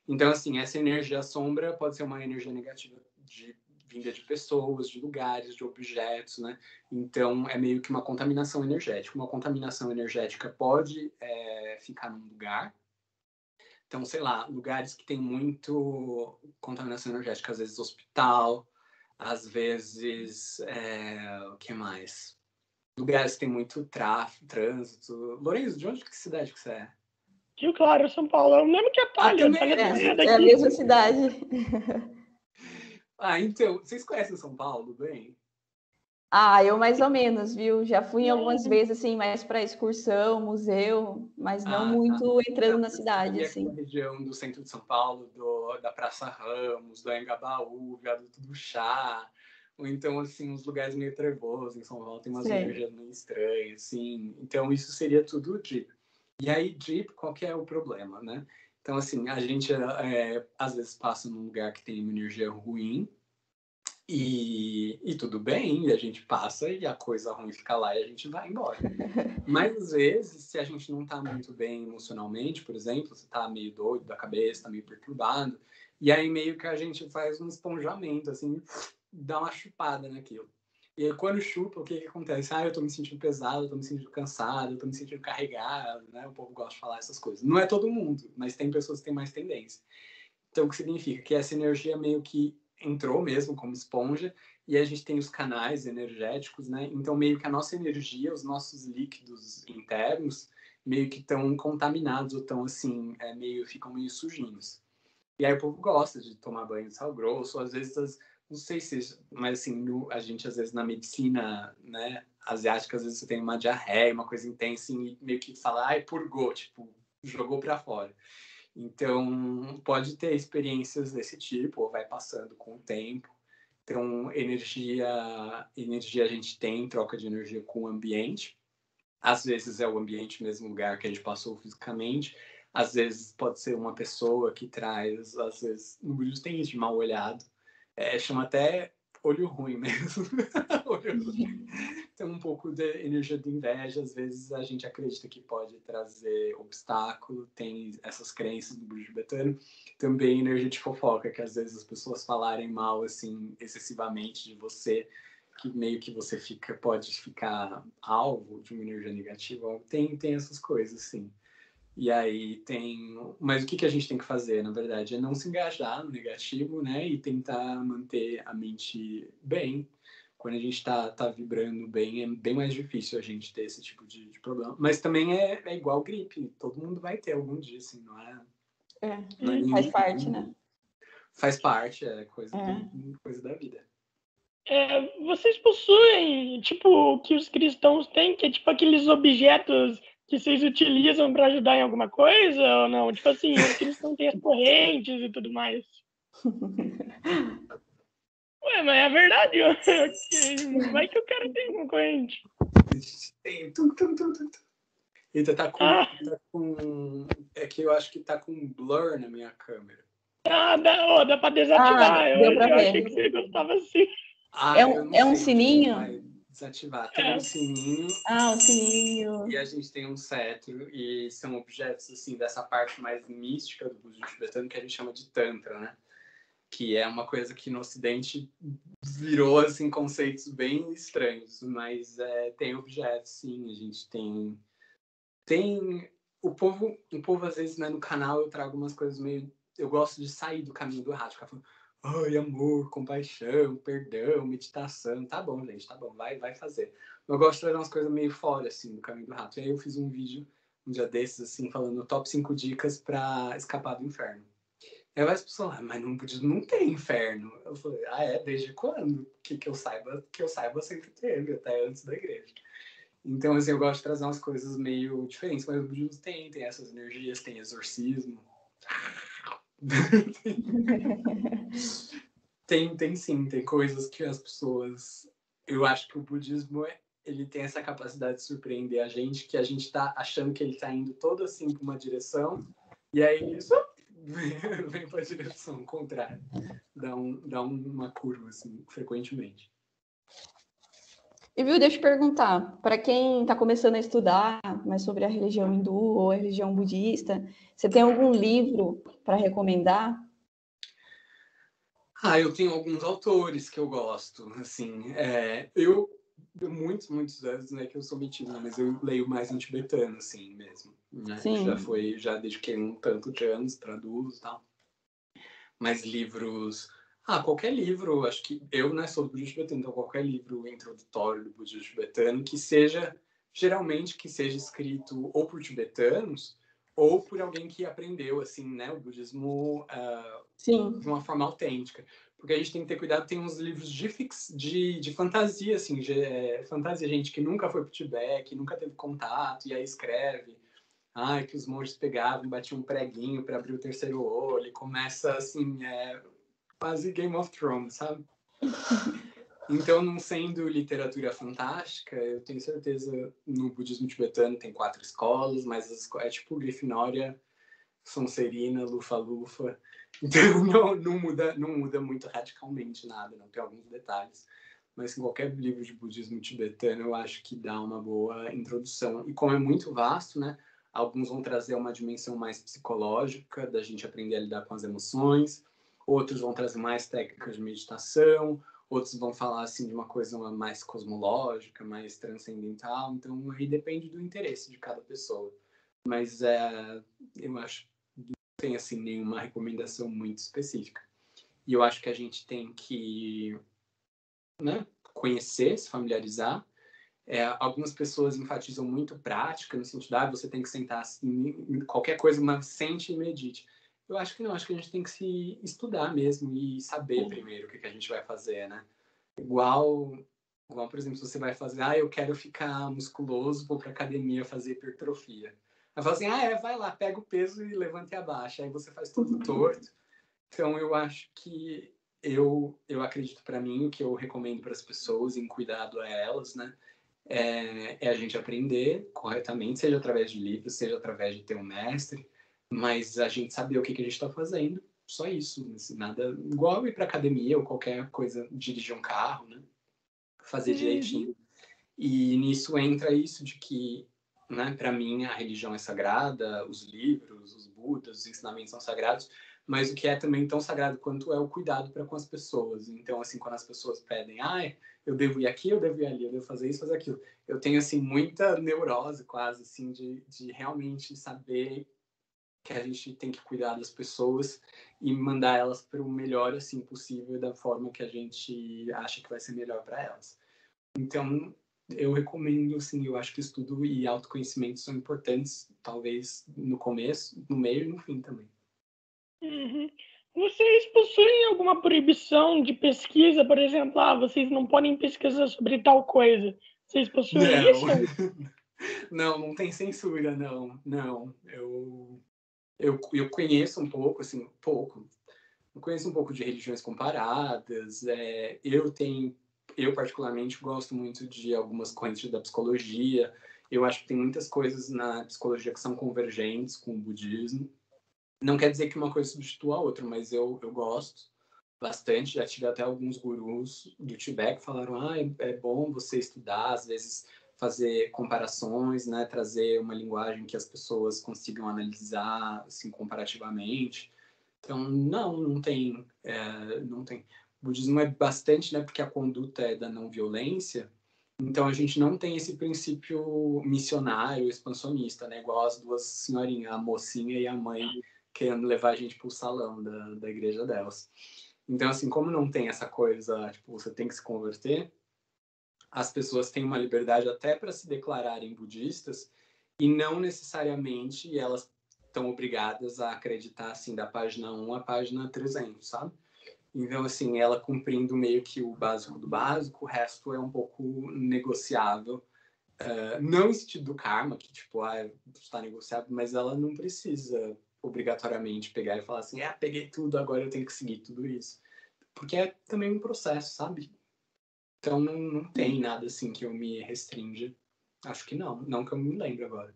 Então, assim, essa energia sombra pode ser uma energia negativa de vinda de pessoas, de lugares, de objetos, né? Então, é meio que uma contaminação energética. Uma contaminação energética pode é, ficar num lugar. Então, sei lá, lugares que tem muito contaminação energética, às vezes hospital, às vezes, é, o que mais? Lugares que tem muito tráfego, trânsito. Lourenço, de onde que cidade que você é? Rio Claro, São Paulo. É o mesmo que a Palha. Ah, é, é, é a mesma cidade. ah, então, vocês conhecem São Paulo bem? Ah, eu mais ou menos, viu? Já fui algumas vezes, assim, mais para excursão, museu, mas não ah, muito tá. entrando na cidade, assim. Na região do centro de São Paulo, do, da Praça Ramos, do Engabaú, Viaduto do Chá, ou então, assim, uns lugares meio trevosos em São Paulo, tem umas energias meio estranhas, assim. Então, isso seria tudo Jeep. E aí, Jeep, qual que é o problema, né? Então, assim, a gente, é, às vezes, passa num lugar que tem uma energia ruim, e, e, tudo bem, a gente passa e a coisa ruim fica lá e a gente vai embora. Mas às vezes, se a gente não tá muito bem emocionalmente, por exemplo, você tá meio doido da cabeça, tá meio perturbado, e aí meio que a gente faz um esponjamento, assim, dá uma chupada naquilo. E aí quando chupa, o que, que acontece? Ah, eu tô me sentindo pesado, eu tô me sentindo cansado, eu tô me sentindo carregado, né? O povo gosta de falar essas coisas. Não é todo mundo, mas tem pessoas que têm mais tendência. Então, o que significa? Que essa energia meio que entrou mesmo como esponja e a gente tem os canais energéticos, né? Então meio que a nossa energia, os nossos líquidos internos meio que estão contaminados ou estão assim, é, meio ficam meio sujinhos. E aí o povo gosta de tomar banho de sal grosso, às vezes as, não sei se, mas assim, no, a gente às vezes na medicina, né, asiática, às vezes você tem uma diarreia, uma coisa intensa e meio que fala, ai, purgou, tipo, jogou para fora. Então, pode ter experiências desse tipo, ou vai passando com o tempo. Então, energia, energia a gente tem, troca de energia com o ambiente. Às vezes é o ambiente mesmo lugar que a gente passou fisicamente. Às vezes pode ser uma pessoa que traz, às vezes, no Búzios tem isso de mal olhado. É, chama até olho ruim mesmo. olho ruim. Tem um pouco de energia de inveja, às vezes a gente acredita que pode trazer obstáculo, tem essas crenças do budismo tibetano. Também energia de fofoca, que às vezes as pessoas falarem mal, assim, excessivamente de você, que meio que você fica, pode ficar alvo de uma energia negativa. Tem, tem essas coisas, sim. E aí tem. Mas o que, que a gente tem que fazer, na verdade? É não se engajar no negativo, né? E tentar manter a mente bem. Quando a gente está tá vibrando bem, é bem mais difícil a gente ter esse tipo de, de problema. Mas também é, é, igual gripe. Todo mundo vai ter algum dia, assim, não é? É, não é faz parte, né? Faz parte, é coisa, é. coisa da vida. É, vocês possuem, tipo, o que os cristãos têm, que é tipo aqueles objetos que vocês utilizam para ajudar em alguma coisa ou não? Tipo assim, os cristãos têm as correntes e tudo mais. Ué, mas é verdade. Vai que o cara tem uma corrente. Tem. Tum, tum, tum, tum. Eita, tá com, ah. tá com. É que eu acho que tá com blur na minha câmera. Ah, dá, oh, dá pra desativar. Ah, eu, eu achei que você gostava assim. Ah, é um, é um sininho? Desativar. Tem é. um sininho. Ah, o sininho. E a gente tem um cetro, e são objetos, assim, dessa parte mais mística do budismo tibetano, que a gente chama de Tantra, né? Que é uma coisa que no Ocidente virou, assim, conceitos bem estranhos, mas é, tem objetos, sim, a gente tem... Tem... O povo, o povo, às vezes, né, no canal eu trago umas coisas meio... Eu gosto de sair do caminho do rato, ficar falando ai, amor, compaixão, perdão, meditação. Tá bom, gente, tá bom, vai, vai fazer. Eu gosto de trazer umas coisas meio fora, assim, do caminho do rato. E aí eu fiz um vídeo um dia desses, assim, falando top 5 dicas para escapar do inferno. Aí as pessoas, ah, mas no budismo não tem inferno. Eu falei, ah, é? Desde quando? Que, que eu saiba, que eu saiba sempre teve, até antes da igreja. Então, assim, eu gosto de trazer umas coisas meio diferentes, mas o budismo tem, tem essas energias, tem exorcismo. tem, tem sim, tem coisas que as pessoas. Eu acho que o budismo é, ele tem essa capacidade de surpreender a gente, que a gente tá achando que ele tá indo todo assim para uma direção, e aí isso vem para a direção contrária, dá, um, dá uma curva assim, frequentemente. E viu, deixa eu perguntar, para quem está começando a estudar mais sobre a religião hindu ou a religião budista, você tem algum livro para recomendar? Ah, eu tenho alguns autores que eu gosto, assim, é, eu muitos, muitos anos, né, que eu sou metido, mas eu leio mais em tibetano, assim, mesmo, né? Sim. Já foi, já dediquei um tanto de anos, traduzo e tal. Mas livros ah, qualquer livro, acho que eu não sou do budismo tibetano, então qualquer livro introdutório do budismo tibetano que seja, geralmente, que seja escrito ou por tibetanos ou por alguém que aprendeu, assim, né, o budismo uh, de uma forma autêntica. Porque a gente tem que ter cuidado, tem uns livros de, fix, de, de fantasia, assim, de, é, fantasia, gente que nunca foi pro Tibete, que nunca teve contato, e aí escreve, ai, que os monges pegavam, batiam um preguinho para abrir o terceiro olho, e começa, assim, é, quase Game of Thrones, sabe? Então, não sendo literatura fantástica, eu tenho certeza no budismo tibetano tem quatro escolas, mas as, é tipo Grifinória, Sonserina, Lufa-Lufa. Então, não, não, muda, não muda muito radicalmente nada, não tem alguns detalhes. Mas em qualquer livro de budismo tibetano, eu acho que dá uma boa introdução. E como é muito vasto, né? Alguns vão trazer uma dimensão mais psicológica, da gente aprender a lidar com as emoções outros vão trazer mais técnicas de meditação, outros vão falar assim de uma coisa mais cosmológica, mais transcendental. Então aí depende do interesse de cada pessoa. Mas é, eu acho que não tem assim nenhuma recomendação muito específica. E eu acho que a gente tem que né, conhecer, se familiarizar. É, algumas pessoas enfatizam muito prática, no sentido, ah, você tem que sentar assim, qualquer coisa, mas sente e medite. Eu acho que não, acho que a gente tem que se estudar mesmo e saber primeiro o que, que a gente vai fazer, né? Igual, igual, por exemplo, se você vai fazer, ah, eu quero ficar musculoso, vou para academia fazer hipertrofia. Aí fala assim, ah, é, vai lá, pega o peso e levanta e abaixa. Aí você faz tudo torto. Então, eu acho que eu, eu acredito para mim, o que eu recomendo para as pessoas, em cuidado a elas, né? É, é, a gente aprender corretamente, seja através de livros, seja através de ter um mestre, mas a gente saber o que, que a gente está fazendo, só isso, assim, nada igual ir para academia ou qualquer coisa, dirigir um carro, né? Fazer uhum. direitinho. E nisso entra isso de que, né, para mim a religião é sagrada, os livros, os budas, os ensinamentos são sagrados, mas o que é também tão sagrado quanto é o cuidado para com as pessoas. Então, assim, quando as pessoas pedem, ah, eu devo ir aqui, eu devo ir ali, eu devo fazer isso, fazer aquilo. Eu tenho, assim, muita neurose quase, assim, de, de realmente saber que a gente tem que cuidar das pessoas e mandar elas para o melhor assim possível da forma que a gente acha que vai ser melhor para elas. Então, eu recomendo, assim, eu acho que estudo e autoconhecimento são importantes, talvez no começo, no meio e no fim também. Uhum. Vocês possuem alguma proibição de pesquisa, por exemplo, ah, vocês não podem pesquisar sobre tal coisa? Vocês possuem não. isso? não, não tem censura, não. Não, eu eu, eu conheço um pouco, assim, pouco. Eu conheço um pouco de religiões comparadas. É, eu tenho, eu particularmente gosto muito de algumas correntes da psicologia. Eu acho que tem muitas coisas na psicologia que são convergentes com o budismo. Não quer dizer que uma coisa substitua a outra, mas eu, eu gosto bastante. Já tive até alguns gurus do Tibete que falaram: ah, é, bom você estudar, às vezes fazer comparações, né, trazer uma linguagem que as pessoas consigam analisar assim comparativamente. Então, não, não tem, é, não tem. O budismo é bastante, né, porque a conduta é da não violência. Então a gente não tem esse princípio missionário, expansionista, né, igual as duas senhorinhas, a mocinha e a mãe querendo levar a gente para o salão da, da igreja delas. Então, assim, como não tem essa coisa, tipo, você tem que se converter, as pessoas têm uma liberdade até para se declararem budistas e não necessariamente elas estão obrigadas a acreditar, assim, da página 1 à página 300, sabe? Então, assim, ela cumprindo meio que o básico do básico, o resto é um pouco negociável. Uh, não em sentido do karma, que, tipo, ah, está negociável, mas ela não precisa obrigatoriamente pegar e falar assim, ah, peguei tudo, agora eu tenho que seguir tudo isso. Porque é também um processo, sabe? Então não, não tem nada assim que eu me restrinja. Acho que não, não que eu me lembre agora.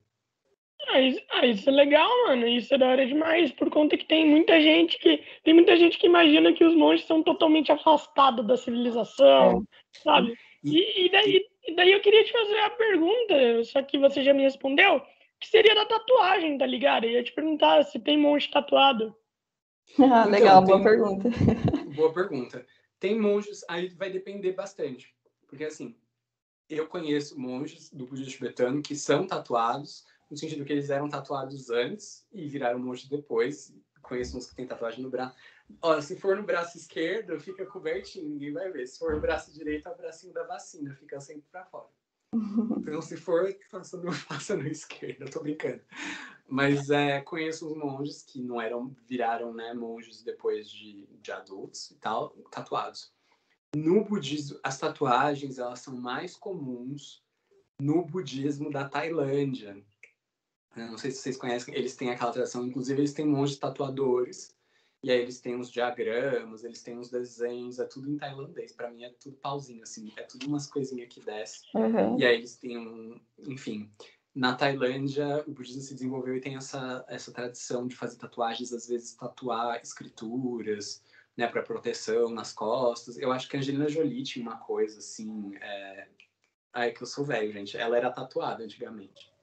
Ah isso, ah, isso, é legal, mano. Isso é da hora demais, por conta que tem muita gente que tem muita gente que imagina que os monges são totalmente afastados da civilização, é. sabe? E, e, daí, e daí eu queria te fazer a pergunta, só que você já me respondeu, que seria da tatuagem, tá ligado? Eu ia te perguntar se tem monge tatuado. Ah, legal, então, boa pergunta. Boa pergunta. Tem monges, aí vai depender bastante, porque assim, eu conheço monges do budismo tibetano que são tatuados, no sentido que eles eram tatuados antes e viraram monge depois. Conheço uns que têm tatuagem no braço. Ó, se for no braço esquerdo, fica cobertinho, ninguém vai ver. Se for no braço direito, é o bracinho da vacina, fica sempre para fora. Então, se for, faça no, faça no esquerdo, eu tô brincando. Mas é, conheço uns monges que não eram, viraram né, monges depois de, de adultos e tal, tatuados. No budismo, as tatuagens elas são mais comuns no budismo da Tailândia. Não sei se vocês conhecem, eles têm aquela tradição, inclusive eles têm monges tatuadores, e aí eles têm uns diagramas, eles têm uns desenhos, é tudo em tailandês. Para mim é tudo pauzinho, assim, é tudo umas coisinhas que desce. Uhum. E aí eles têm um, enfim. Na Tailândia, o budismo se desenvolveu e tem essa, essa tradição de fazer tatuagens, às vezes tatuar escrituras, né, para proteção nas costas. Eu acho que a Angelina Jolie tinha uma coisa assim. É... Ai, que eu sou velho, gente. Ela era tatuada antigamente.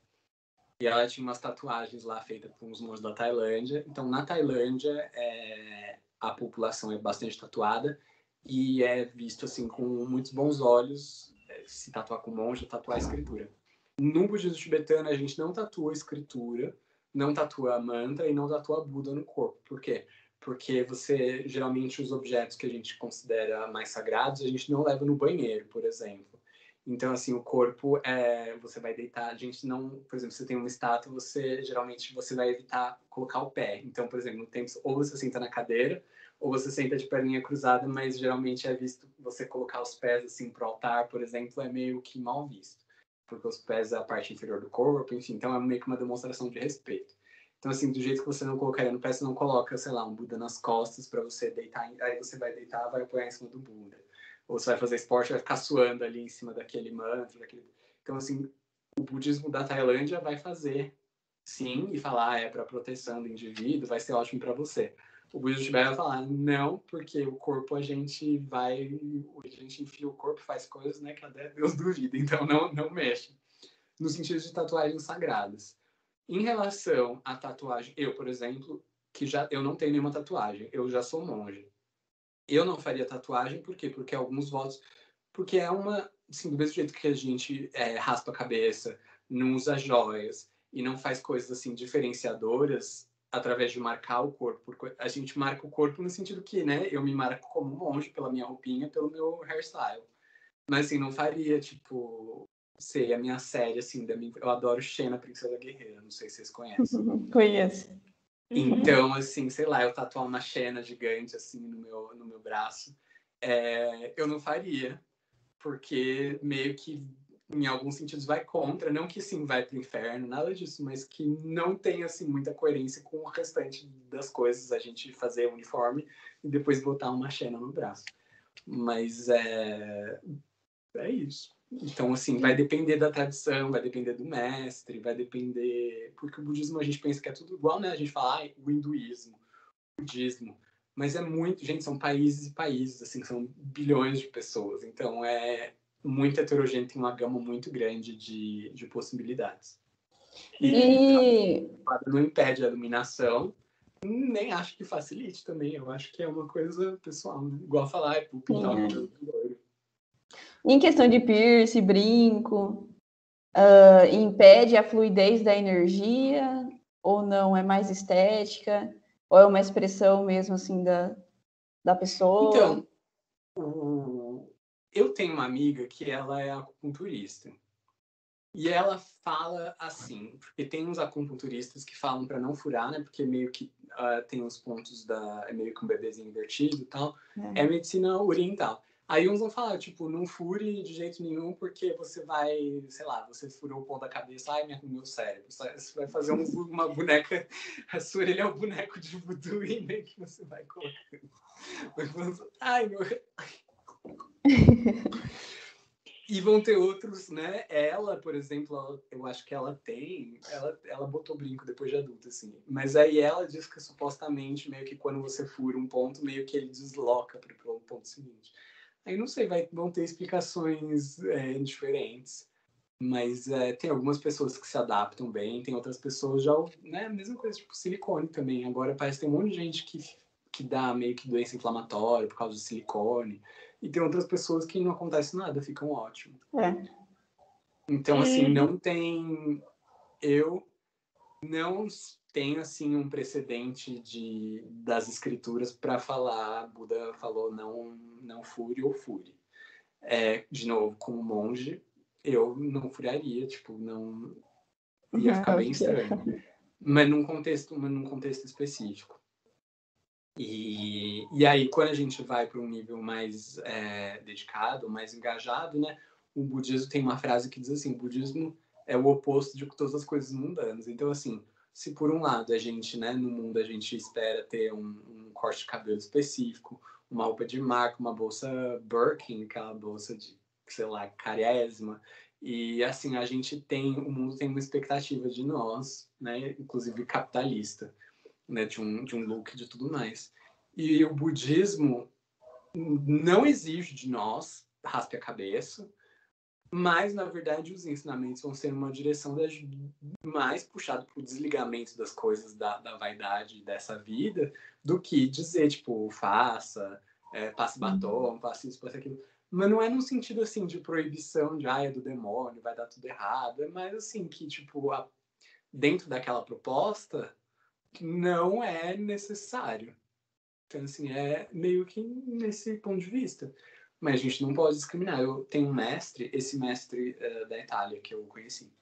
E ela tinha umas tatuagens lá feitas por uns monges da Tailândia. Então, na Tailândia, é, a população é bastante tatuada e é visto assim com muitos bons olhos é, se tatuar com monge tatuar a escritura. No budismo tibetano, a gente não tatua escritura, não tatua mantra e não tatua Buda no corpo. Por quê? Porque você, geralmente, os objetos que a gente considera mais sagrados, a gente não leva no banheiro, por exemplo. Então, assim, o corpo, é, você vai deitar, a gente não, por exemplo, você tem uma estátua, você, geralmente, você vai evitar colocar o pé. Então, por exemplo, no tempo, ou você senta na cadeira, ou você senta de perninha cruzada, mas geralmente é visto você colocar os pés, assim, pro altar, por exemplo, é meio que mal visto. Porque os pés é a parte inferior do corpo, enfim, então é meio que uma demonstração de respeito. Então, assim, do jeito que você não colocaria no pé, você não coloca, sei lá, um Buda nas costas para você deitar, aí você vai deitar, vai apoiar em cima do Buda ou você vai fazer esporte vai ficar suando ali em cima daquele mantra, daquele... Então, assim, o budismo da Tailândia vai fazer sim e falar ah, é para proteção do indivíduo, vai ser ótimo para você. O tibetano vai falar não, porque o corpo a gente vai, a gente enfia o corpo, faz coisas, né, que até Deus duvida, então não, não mexe. No sentido de tatuagens sagradas. Em relação à tatuagem, eu, por exemplo, que já eu não tenho nenhuma tatuagem, eu já sou monge. Eu não faria tatuagem, por quê? Porque alguns votos. Porque é uma. Assim, do mesmo jeito que a gente é, raspa a cabeça, não usa joias e não faz coisas assim diferenciadoras através de marcar o corpo. A gente marca o corpo no sentido que, né? Eu me marco como monge pela minha roupinha, pelo meu hairstyle. Mas assim, não faria, tipo, sei, a minha série, assim, da minha... eu adoro Xena, Princesa Guerreira, não sei se vocês conhecem. Conheço. Então, assim, sei lá, eu tatuar uma Xena gigante, assim, no meu, no meu braço, é, eu não faria, porque meio que, em alguns sentidos, vai contra, não que, sim, vai pro inferno, nada disso, mas que não tem, assim, muita coerência com o restante das coisas, a gente fazer uniforme e depois botar uma Xena no braço. Mas é, é isso. Então, assim, vai depender da tradição, vai depender do mestre, vai depender. Porque o budismo a gente pensa que é tudo igual, né? A gente fala, ah, o hinduísmo, o budismo. Mas é muito, gente, são países e países, assim, são bilhões de pessoas. Então, é muito heterogêneo, tem uma gama muito grande de, de possibilidades. E, e... não impede a iluminação, nem acho que facilite também. Eu acho que é uma coisa pessoal, né? Igual falar, é pro pintar cabelo em questão de piercing, brinco, uh, impede a fluidez da energia ou não? É mais estética? Ou é uma expressão mesmo assim da, da pessoa? Então, o... eu tenho uma amiga que ela é acupunturista. E ela fala assim, porque tem uns acupunturistas que falam para não furar, né? Porque meio que uh, tem os pontos da. É meio que um bebezinho invertido e tal. É. é medicina oriental. Aí uns vão falar, tipo, não fure de jeito nenhum, porque você vai, sei lá, você furou o ponto da cabeça, ai, meu, meu cérebro. Você vai fazer um, uma boneca, a sua orelha é o um boneco de voodoo e meio que você vai colocando. Ai, meu. E vão ter outros, né? Ela, por exemplo, eu acho que ela tem. Ela, ela botou brinco depois de adulta, assim. Mas aí ela diz que supostamente, meio que quando você fura um ponto, meio que ele desloca para o ponto seguinte. Aí não sei, vai, vão ter explicações é, diferentes. Mas é, tem algumas pessoas que se adaptam bem, tem outras pessoas já, né? Mesma coisa, tipo silicone também. Agora parece que tem um monte de gente que, que dá meio que doença inflamatória por causa do silicone. E tem outras pessoas que não acontece nada, ficam ótimos. É. Então, assim, não tem. Eu não tenho, assim, um precedente de, das escrituras para falar. Buda falou não, não fure ou fure. É, de novo, como monge, eu não furiaria, tipo, não. ia ficar bem estranho. Mas num contexto, mas num contexto específico. E, e aí, quando a gente vai para um nível mais é, dedicado, mais engajado, né? O budismo tem uma frase que diz assim: o budismo é o oposto de todas as coisas mundanas. Então, assim, se por um lado a gente, né, no mundo a gente espera ter um, um corte de cabelo específico, uma roupa de marca, uma bolsa Birkin, aquela bolsa de, sei lá, carésima, e assim, a gente tem, o mundo tem uma expectativa de nós, né, inclusive capitalista né, de, um, de um look de tudo mais. E o budismo não exige de nós raspe a cabeça, mas na verdade os ensinamentos vão ser uma direção mais puxado para o desligamento das coisas da, da vaidade dessa vida do que dizer tipo faça, é, passe uhum. batom, passe isso, passe aquilo. Mas não é num sentido assim de proibição de ah, é do demônio, vai dar tudo errado. É mais assim que tipo a, dentro daquela proposta não é necessário. Então, assim, é meio que nesse ponto de vista. Mas a gente não pode discriminar. Eu tenho um mestre, esse mestre uh, da Itália que eu conheci.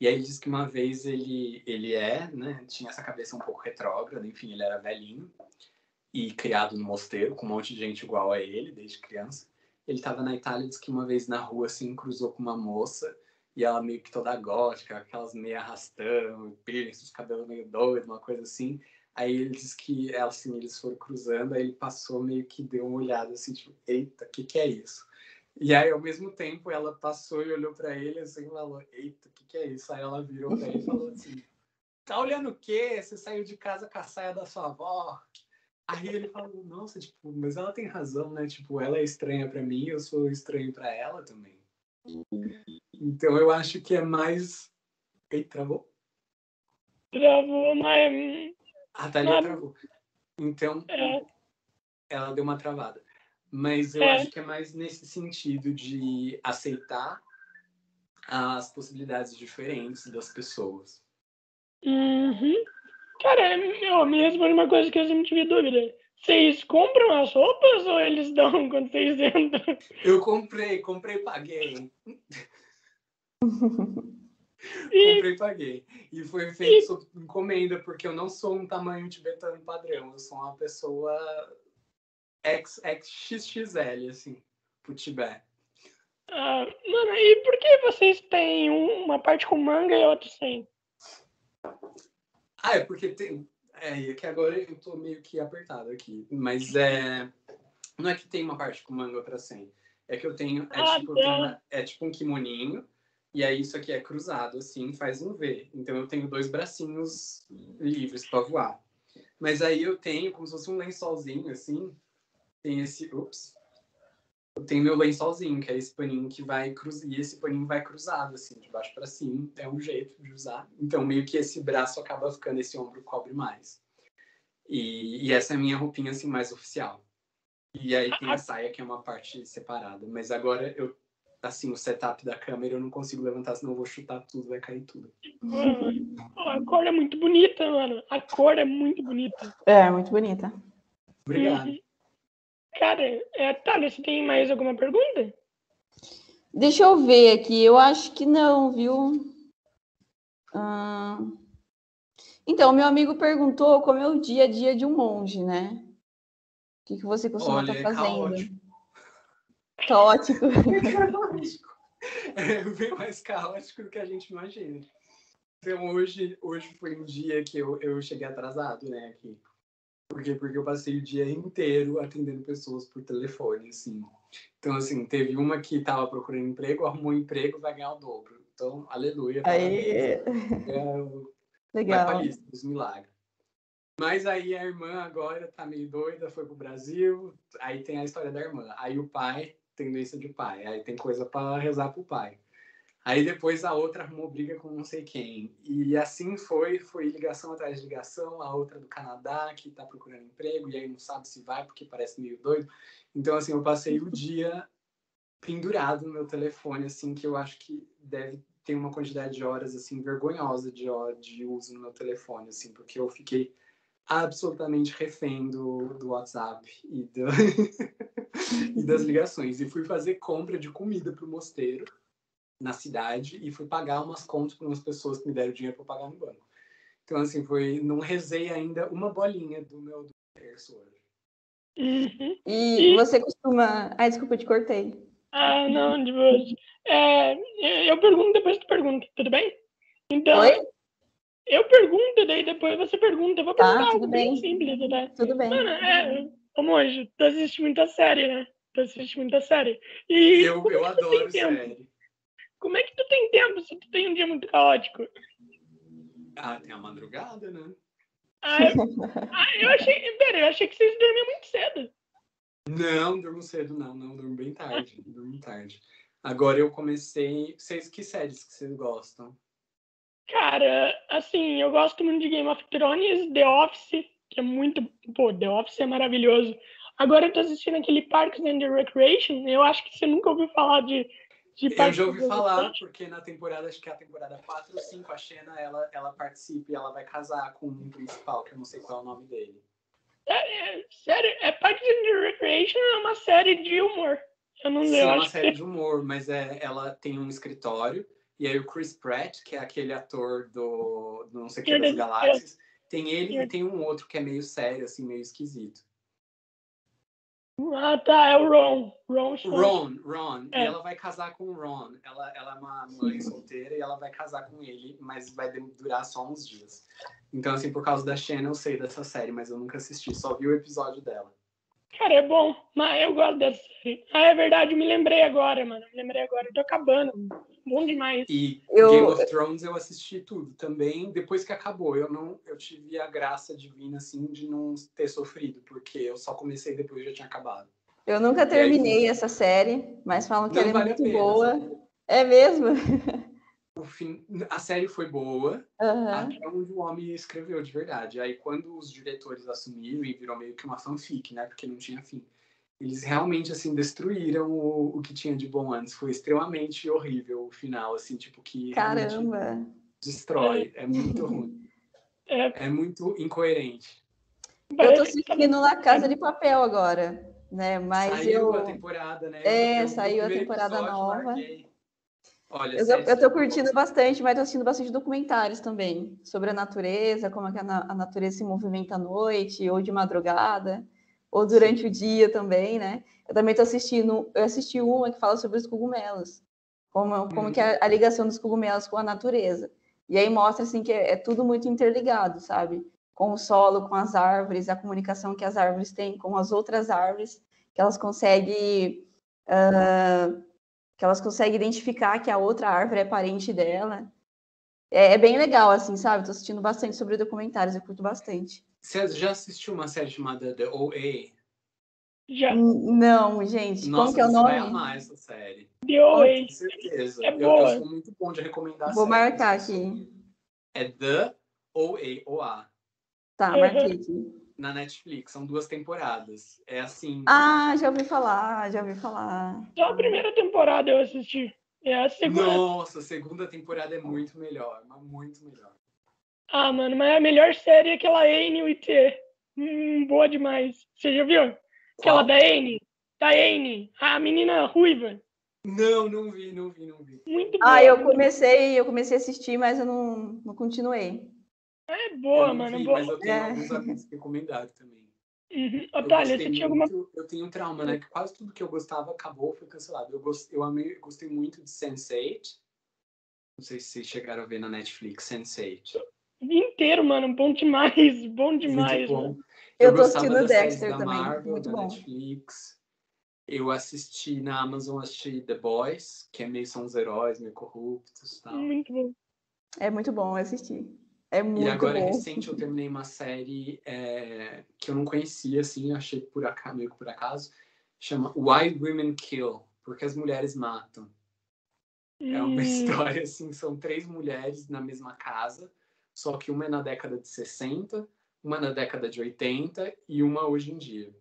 E aí ele disse que uma vez ele, ele é, né, tinha essa cabeça um pouco retrógrada, enfim, ele era velhinho e criado no mosteiro, com um monte de gente igual a ele, desde criança. Ele estava na Itália, disse que uma vez na rua, assim, cruzou com uma moça e ela meio que toda gótica, aquelas meia arrastando, piercing, os cabelos meio doidos, uma coisa assim. Aí ele disse que assim, eles foram cruzando, aí ele passou meio que deu uma olhada assim, tipo, eita, o que, que é isso? E aí, ao mesmo tempo, ela passou e olhou para ele assim falou, eita, o que, que é isso? Aí ela virou para ele e falou assim, tá olhando o quê? Você saiu de casa com a saia da sua avó? Aí ele falou, nossa, tipo, mas ela tem razão, né? Tipo, ela é estranha para mim, eu sou estranho para ela também. Então eu acho que é mais. Ei, travou? Travou, mas. A Thalia mas... travou. Então, é. ela deu uma travada. Mas eu é. acho que é mais nesse sentido de aceitar as possibilidades diferentes das pessoas. Uhum. Cara, eu me responde uma coisa que eu sempre tive dúvida. Vocês compram as roupas ou eles dão quando vocês entram? Eu comprei, comprei paguei. E... Comprei e paguei. E foi feito e... sob encomenda, porque eu não sou um tamanho tibetano padrão. Eu sou uma pessoa XXXL, assim, pro Tibete. Ah, mano, e por que vocês têm uma parte com manga e outra sem? Ah, é porque tem. É, é que agora eu tô meio que apertado aqui. Mas é. Não é que tem uma parte com manga outra sem. É que eu tenho. É, ah, tipo, é tipo um kimoninho e aí isso aqui é cruzado, assim, faz um V. Então eu tenho dois bracinhos livres para voar. Mas aí eu tenho como se fosse um lençolzinho, assim. Tem esse. Ups. Eu tenho meu lençolzinho, que é esse paninho que vai cruzar. E esse paninho vai cruzado, assim, de baixo para cima. É um jeito de usar. Então meio que esse braço acaba ficando, esse ombro cobre mais. E, e essa é a minha roupinha, assim, mais oficial. E aí tem a saia, que é uma parte separada. Mas agora eu assim, o setup da câmera, eu não consigo levantar, senão eu vou chutar tudo, vai cair tudo. a cor é muito bonita, mano. A cor é muito bonita. É, muito bonita. Obrigado. Uhum. Cara, é, Thalia, você tem mais alguma pergunta? Deixa eu ver aqui. Eu acho que não, viu? Ah, Então, meu amigo perguntou como é o dia a dia de um monge, né? O que, que você costuma Olha, estar é fazendo? Caótico. Caótico. caótico. É bem mais caótico do que a gente imagina. Então, hoje, hoje foi um dia que eu, eu cheguei atrasado, né, aqui. Por quê? Porque eu passei o dia inteiro atendendo pessoas por telefone, assim. Então, assim, teve uma que estava procurando emprego, arrumou um emprego, vai ganhar o dobro. Então, aleluia. Aí. É, o- vai legal. pra lista dos milagres. Mas aí a irmã agora tá meio doida, foi pro Brasil, aí tem a história da irmã. Aí o pai doença de pai, aí tem coisa para rezar pro pai. Aí depois a outra arrumou briga com não sei quem. E assim foi, foi ligação atrás de ligação, a outra do Canadá que tá procurando emprego e aí não sabe se vai porque parece meio doido. Então assim, eu passei o dia pendurado no meu telefone assim, que eu acho que deve ter uma quantidade de horas assim vergonhosa de de uso no meu telefone assim, porque eu fiquei absolutamente refém do, do WhatsApp e, do- e das ligações. E fui fazer compra de comida pro mosteiro na cidade e fui pagar umas contas para umas pessoas que me deram dinheiro para pagar no banco. Então, assim, foi. Não rezei ainda uma bolinha do meu do terço hoje. Uhum. E você costuma. Ai, desculpa, eu te cortei. Ah, não, de boa. É, eu pergunto, depois tu pergunta, tudo bem? Então, Oi? Eu pergunto, daí depois você pergunta. Eu vou Tá, perguntar tudo algo bem bem. simples, né? Tudo bem. Mano, é, como hoje, tu assiste muita série, né? Tu assiste muita série. E Eu, eu é adoro tempo? série. Como é que tu tem tempo se tu tem um dia muito caótico? Ah, tem a madrugada, né? Ah, eu, ah, eu achei. Pera, eu achei que vocês dormiam muito cedo. Não, durmo cedo, não, não, durmo bem tarde, durmo tarde. Agora eu comecei. Vocês, que séries que vocês gostam? Cara, assim, eu gosto muito de Game of Thrones, The Office, que é muito. Pô, The Office é maravilhoso. Agora eu tô assistindo aquele Parks and Recreation. Eu acho que você nunca ouviu falar de. de Eu Parks já and ouvi falar, porque na temporada, acho que é a temporada 4 ou 5, a Xena, ela, ela participa e ela vai casar com um principal, que eu não sei qual é o nome dele. É, é, sério, é Parks and Recreation é uma série de humor. Eu não Sim, eu é uma série que. de humor, mas é, ela tem um escritório, e aí o Chris Pratt, que é aquele ator do, do não sei que das galáxias, tem ele e tem um outro que é meio sério, assim, meio esquisito. Ah, tá, é o Ron. Ron. Ron, Ron. É. E ela vai casar com o Ron. Ela, ela é uma mãe solteira e ela vai casar com ele, mas vai durar só uns dias. Então, assim, por causa da Xena, eu sei dessa série, mas eu nunca assisti, só vi o episódio dela. Cara, é bom, mas eu gosto dessa série. Ah, é verdade, me lembrei agora, mano. Me lembrei agora. Eu tô acabando. Bom demais. E Eu- Game of Thrones eu assisti tudo também, depois que acabou. Eu não eu tive a graça divina, assim, de não ter sofrido, porque eu só comecei depois já tinha acabado. Eu nunca aí? terminei essa série, mas falam que ela é vale muito pena. boa. sabe? É mesmo? O fim, a série foi boa, Aham. Até onde o homem escreveu de verdade. Aí quando os diretores assumiram e virou meio que uma fanfic, né? Porque não tinha fim. Eles realmente, assim, destruíram o, o que tinha de bom antes. Foi extremamente horrível o final, assim, tipo, que Caramba. destrói. É muito ruim. É, É muito incoerente. Eu tô assistindo La Casa de Papel agora, né? Mas saiu eu. a temporada, né? É, Eu- saiu a temporada episódio, nova. Olha, Eu eu tô curtindo bastante, mas tô assistindo bastante documentários também sobre a natureza, como é que a, na- a natureza se movimenta à noite, ou de madrugada, ou durante o dia também, né? Eu também tô assistindo, eu assisti uma que fala sobre os cogumelos, como, como Uhum. que é a ligação dos cogumelos com a natureza. E aí mostra assim que é, é tudo muito interligado, sabe? Com o solo, com as árvores, a comunicação que as árvores têm com as outras árvores, que elas conseguem ah, que elas conseguem identificar que a outra árvore é parente dela. É, é bem legal, assim, sabe? Tô assistindo bastante sobre documentários, eu curto bastante. Você já assistiu uma série chamada The OA? Já Não, gente, Nossa, como que é o você vai nome? amar essa série. deu Com aí. certeza. É eu, boa. eu sou muito bom de recomendar Vou marcar aqui. É The OA, OA, Tá, Uhum. marquei aqui. na Netflix. São duas temporadas. É assim. Ah, já ouvi falar, já ouvi falar. Só a primeira temporada eu assisti. É a segunda. Nossa, a segunda temporada é muito melhor, mas muito melhor. Ah, mano, mas a melhor série é aquela N e T. Hum, boa demais. Você já viu? Aquela Qual? da Anne. Da Anne. A menina ruiva. Não, não vi, não vi, não vi. Muito boa. Ah, eu comecei, eu comecei a assistir, mas eu não, não continuei. É Eu boa, não mano. vi, boa. mas eu tenho É. alguns amigos que recomendaram também. Uhum. Eu Otália, você tinha alguma. Eu tenho um trauma, né? Que quase tudo que eu gostava acabou, foi cancelado. Eu, gost, eu amei, gostei muito de Sense8. Não sei se vocês chegaram a ver na Netflix, Sense8. inteiro, mano. Bom demais. Bom demais, muito mano. bom. Eu tô gostava assistindo Dexter também, Marvel, muito bom. Netflix. Eu assisti na Amazon, assisti The Boys, que é meio são os heróis, meio corruptos e tal. Muito bom. É muito bom eu assistir. É muito E agora, bom. recente, eu terminei uma série é, que eu não conhecia, assim, achei por acaso, meio que por acaso. Chama Why Women Kill, Porque as Mulheres Matam. É uma Hum, história, assim, são três mulheres na mesma casa, só que uma é na década de 60, uma na década de 80 e uma hoje em dia.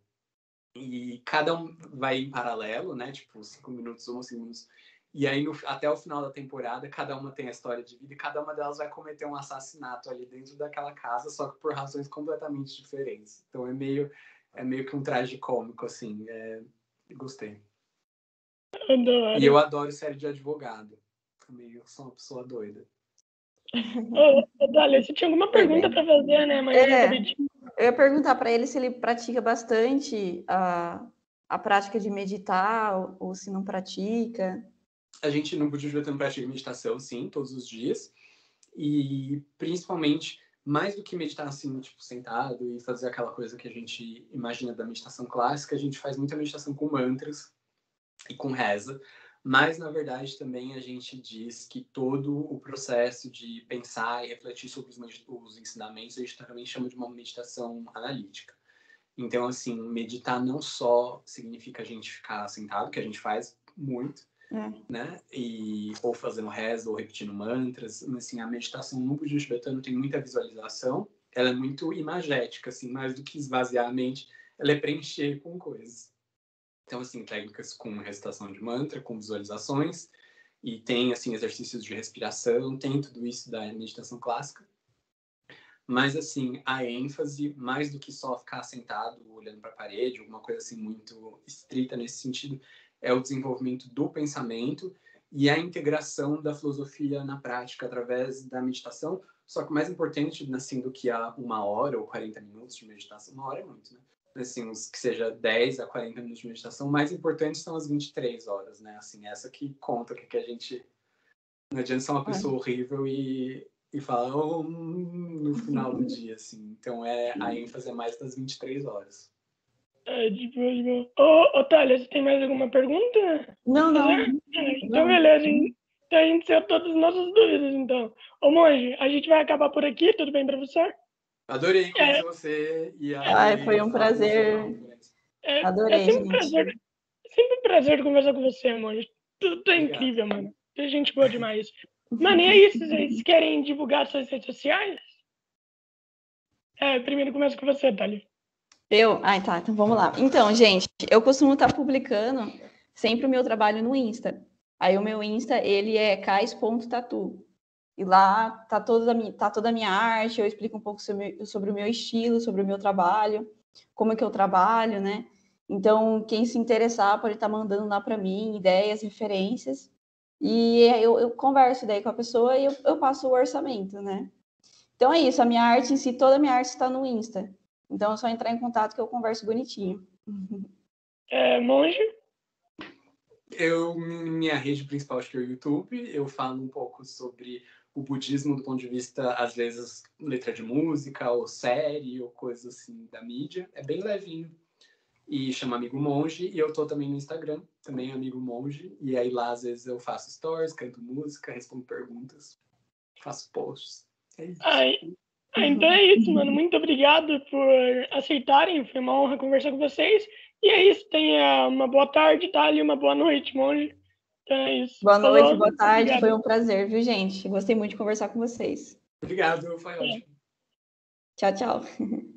E cada um vai em paralelo, né? Tipo, cinco minutos, um, cinco minutos. E aí, no- até o final da temporada, cada uma tem a história de vida e cada uma delas vai cometer um assassinato ali dentro daquela casa, só que por razões completamente diferentes. Então é meio, é meio que um traje cômico, assim. É... Gostei. adoro. E eu adoro série de advogado. Também eu sou uma pessoa doida. Ô, Otália, você tinha alguma pergunta pra fazer, né? Mas eu É. Eu ia perguntar para ele se ele pratica bastante a, a prática de meditar ou, ou se não pratica. A gente no Budismo Tibetano pratica meditação, sim, todos os dias. E principalmente, mais do que meditar assim, tipo, sentado e fazer aquela coisa que a gente imagina da meditação clássica, a gente faz muita meditação com mantras e com reza. Mas, na verdade, também a gente diz que todo o processo de pensar e refletir sobre os, os ensinamentos, a gente também chama de uma meditação analítica. Então, assim, meditar não só significa a gente ficar sentado, que a gente faz muito, É. né? E, ou fazendo reza, ou repetindo mantras. Assim, a meditação no budismo tibetano tem muita visualização. Ela é muito imagética, assim, mais do que esvaziar a mente, ela é preencher com coisas. Então, assim, técnicas com recitação de mantra, com visualizações, e tem, assim, exercícios de respiração, tem tudo isso da meditação clássica. Mas, assim, a ênfase, mais do que só ficar sentado olhando para a parede, alguma coisa assim muito estrita nesse sentido, é o desenvolvimento do pensamento e a integração da filosofia na prática através da meditação. Só que o mais importante, assim, do que a uma hora ou 40 minutos de meditação, uma hora é muito, né? Assim, os que seja 10 a 40 minutos de meditação, o mais importante são as 23 horas, né? Assim, essa que conta o que, que a gente... Não adianta ser uma pessoa horrível e, e falar "Oh, hum", no final do dia, assim. Então, é, a ênfase é mais das 23 horas. É, de boa, de boa. Ô, Otália, você tem mais alguma pergunta? Não, não. É, Então, Não. beleza. hein? Então, a gente saiu todas as nossas dúvidas, então. Ô, Monge, a gente vai acabar por aqui, tudo bem pra você? Adorei conhecer É. você e Ai, adorei foi um prazer. conferência. É, Adorei, é sempre um gente. prazer. Sempre um prazer conversar com você, Monge. Tudo é Obrigado. incrível, mano. É gente boa demais. Mano, e é isso. Vocês querem divulgar suas redes sociais? É, primeiro começa com você, Otália. Eu? Ai, tá, então vamos lá. Então, gente, eu costumo estar publicando sempre o meu trabalho no Insta. Aí o meu Insta, ele é cais.tatu. E lá tá toda, a minha, tá toda a minha arte, eu explico um pouco sobre, sobre o meu estilo, sobre o meu trabalho, como é que eu trabalho, né? Então, quem se interessar pode estar mandando lá para mim ideias, referências. E eu, eu converso daí com a pessoa e eu, eu passo o orçamento, né? Então é isso, a minha arte em si, toda a minha arte está no Insta. Então é só entrar em contato que eu converso bonitinho. É, Monge? Eu, minha rede principal acho que é o YouTube. Eu falo um pouco sobre o budismo do ponto de vista, às vezes, letra de música, ou série, ou coisa assim da mídia. É bem levinho. E chama Amigo Monge. E eu tô também no Instagram, também Amigo Monge. E aí lá, às vezes, eu faço stories, canto música, respondo perguntas, faço posts. É isso. Ai, então é isso, mano. Muito obrigado por aceitarem. Foi uma honra conversar com vocês. E é isso. Tenha uma boa tarde, tá? E uma boa noite, monge. Então é isso. Boa noite, Falou, boa tarde. obrigado. Foi um prazer, viu, gente? Gostei muito de conversar com vocês. Obrigado, foi ótimo. Tchau, tchau.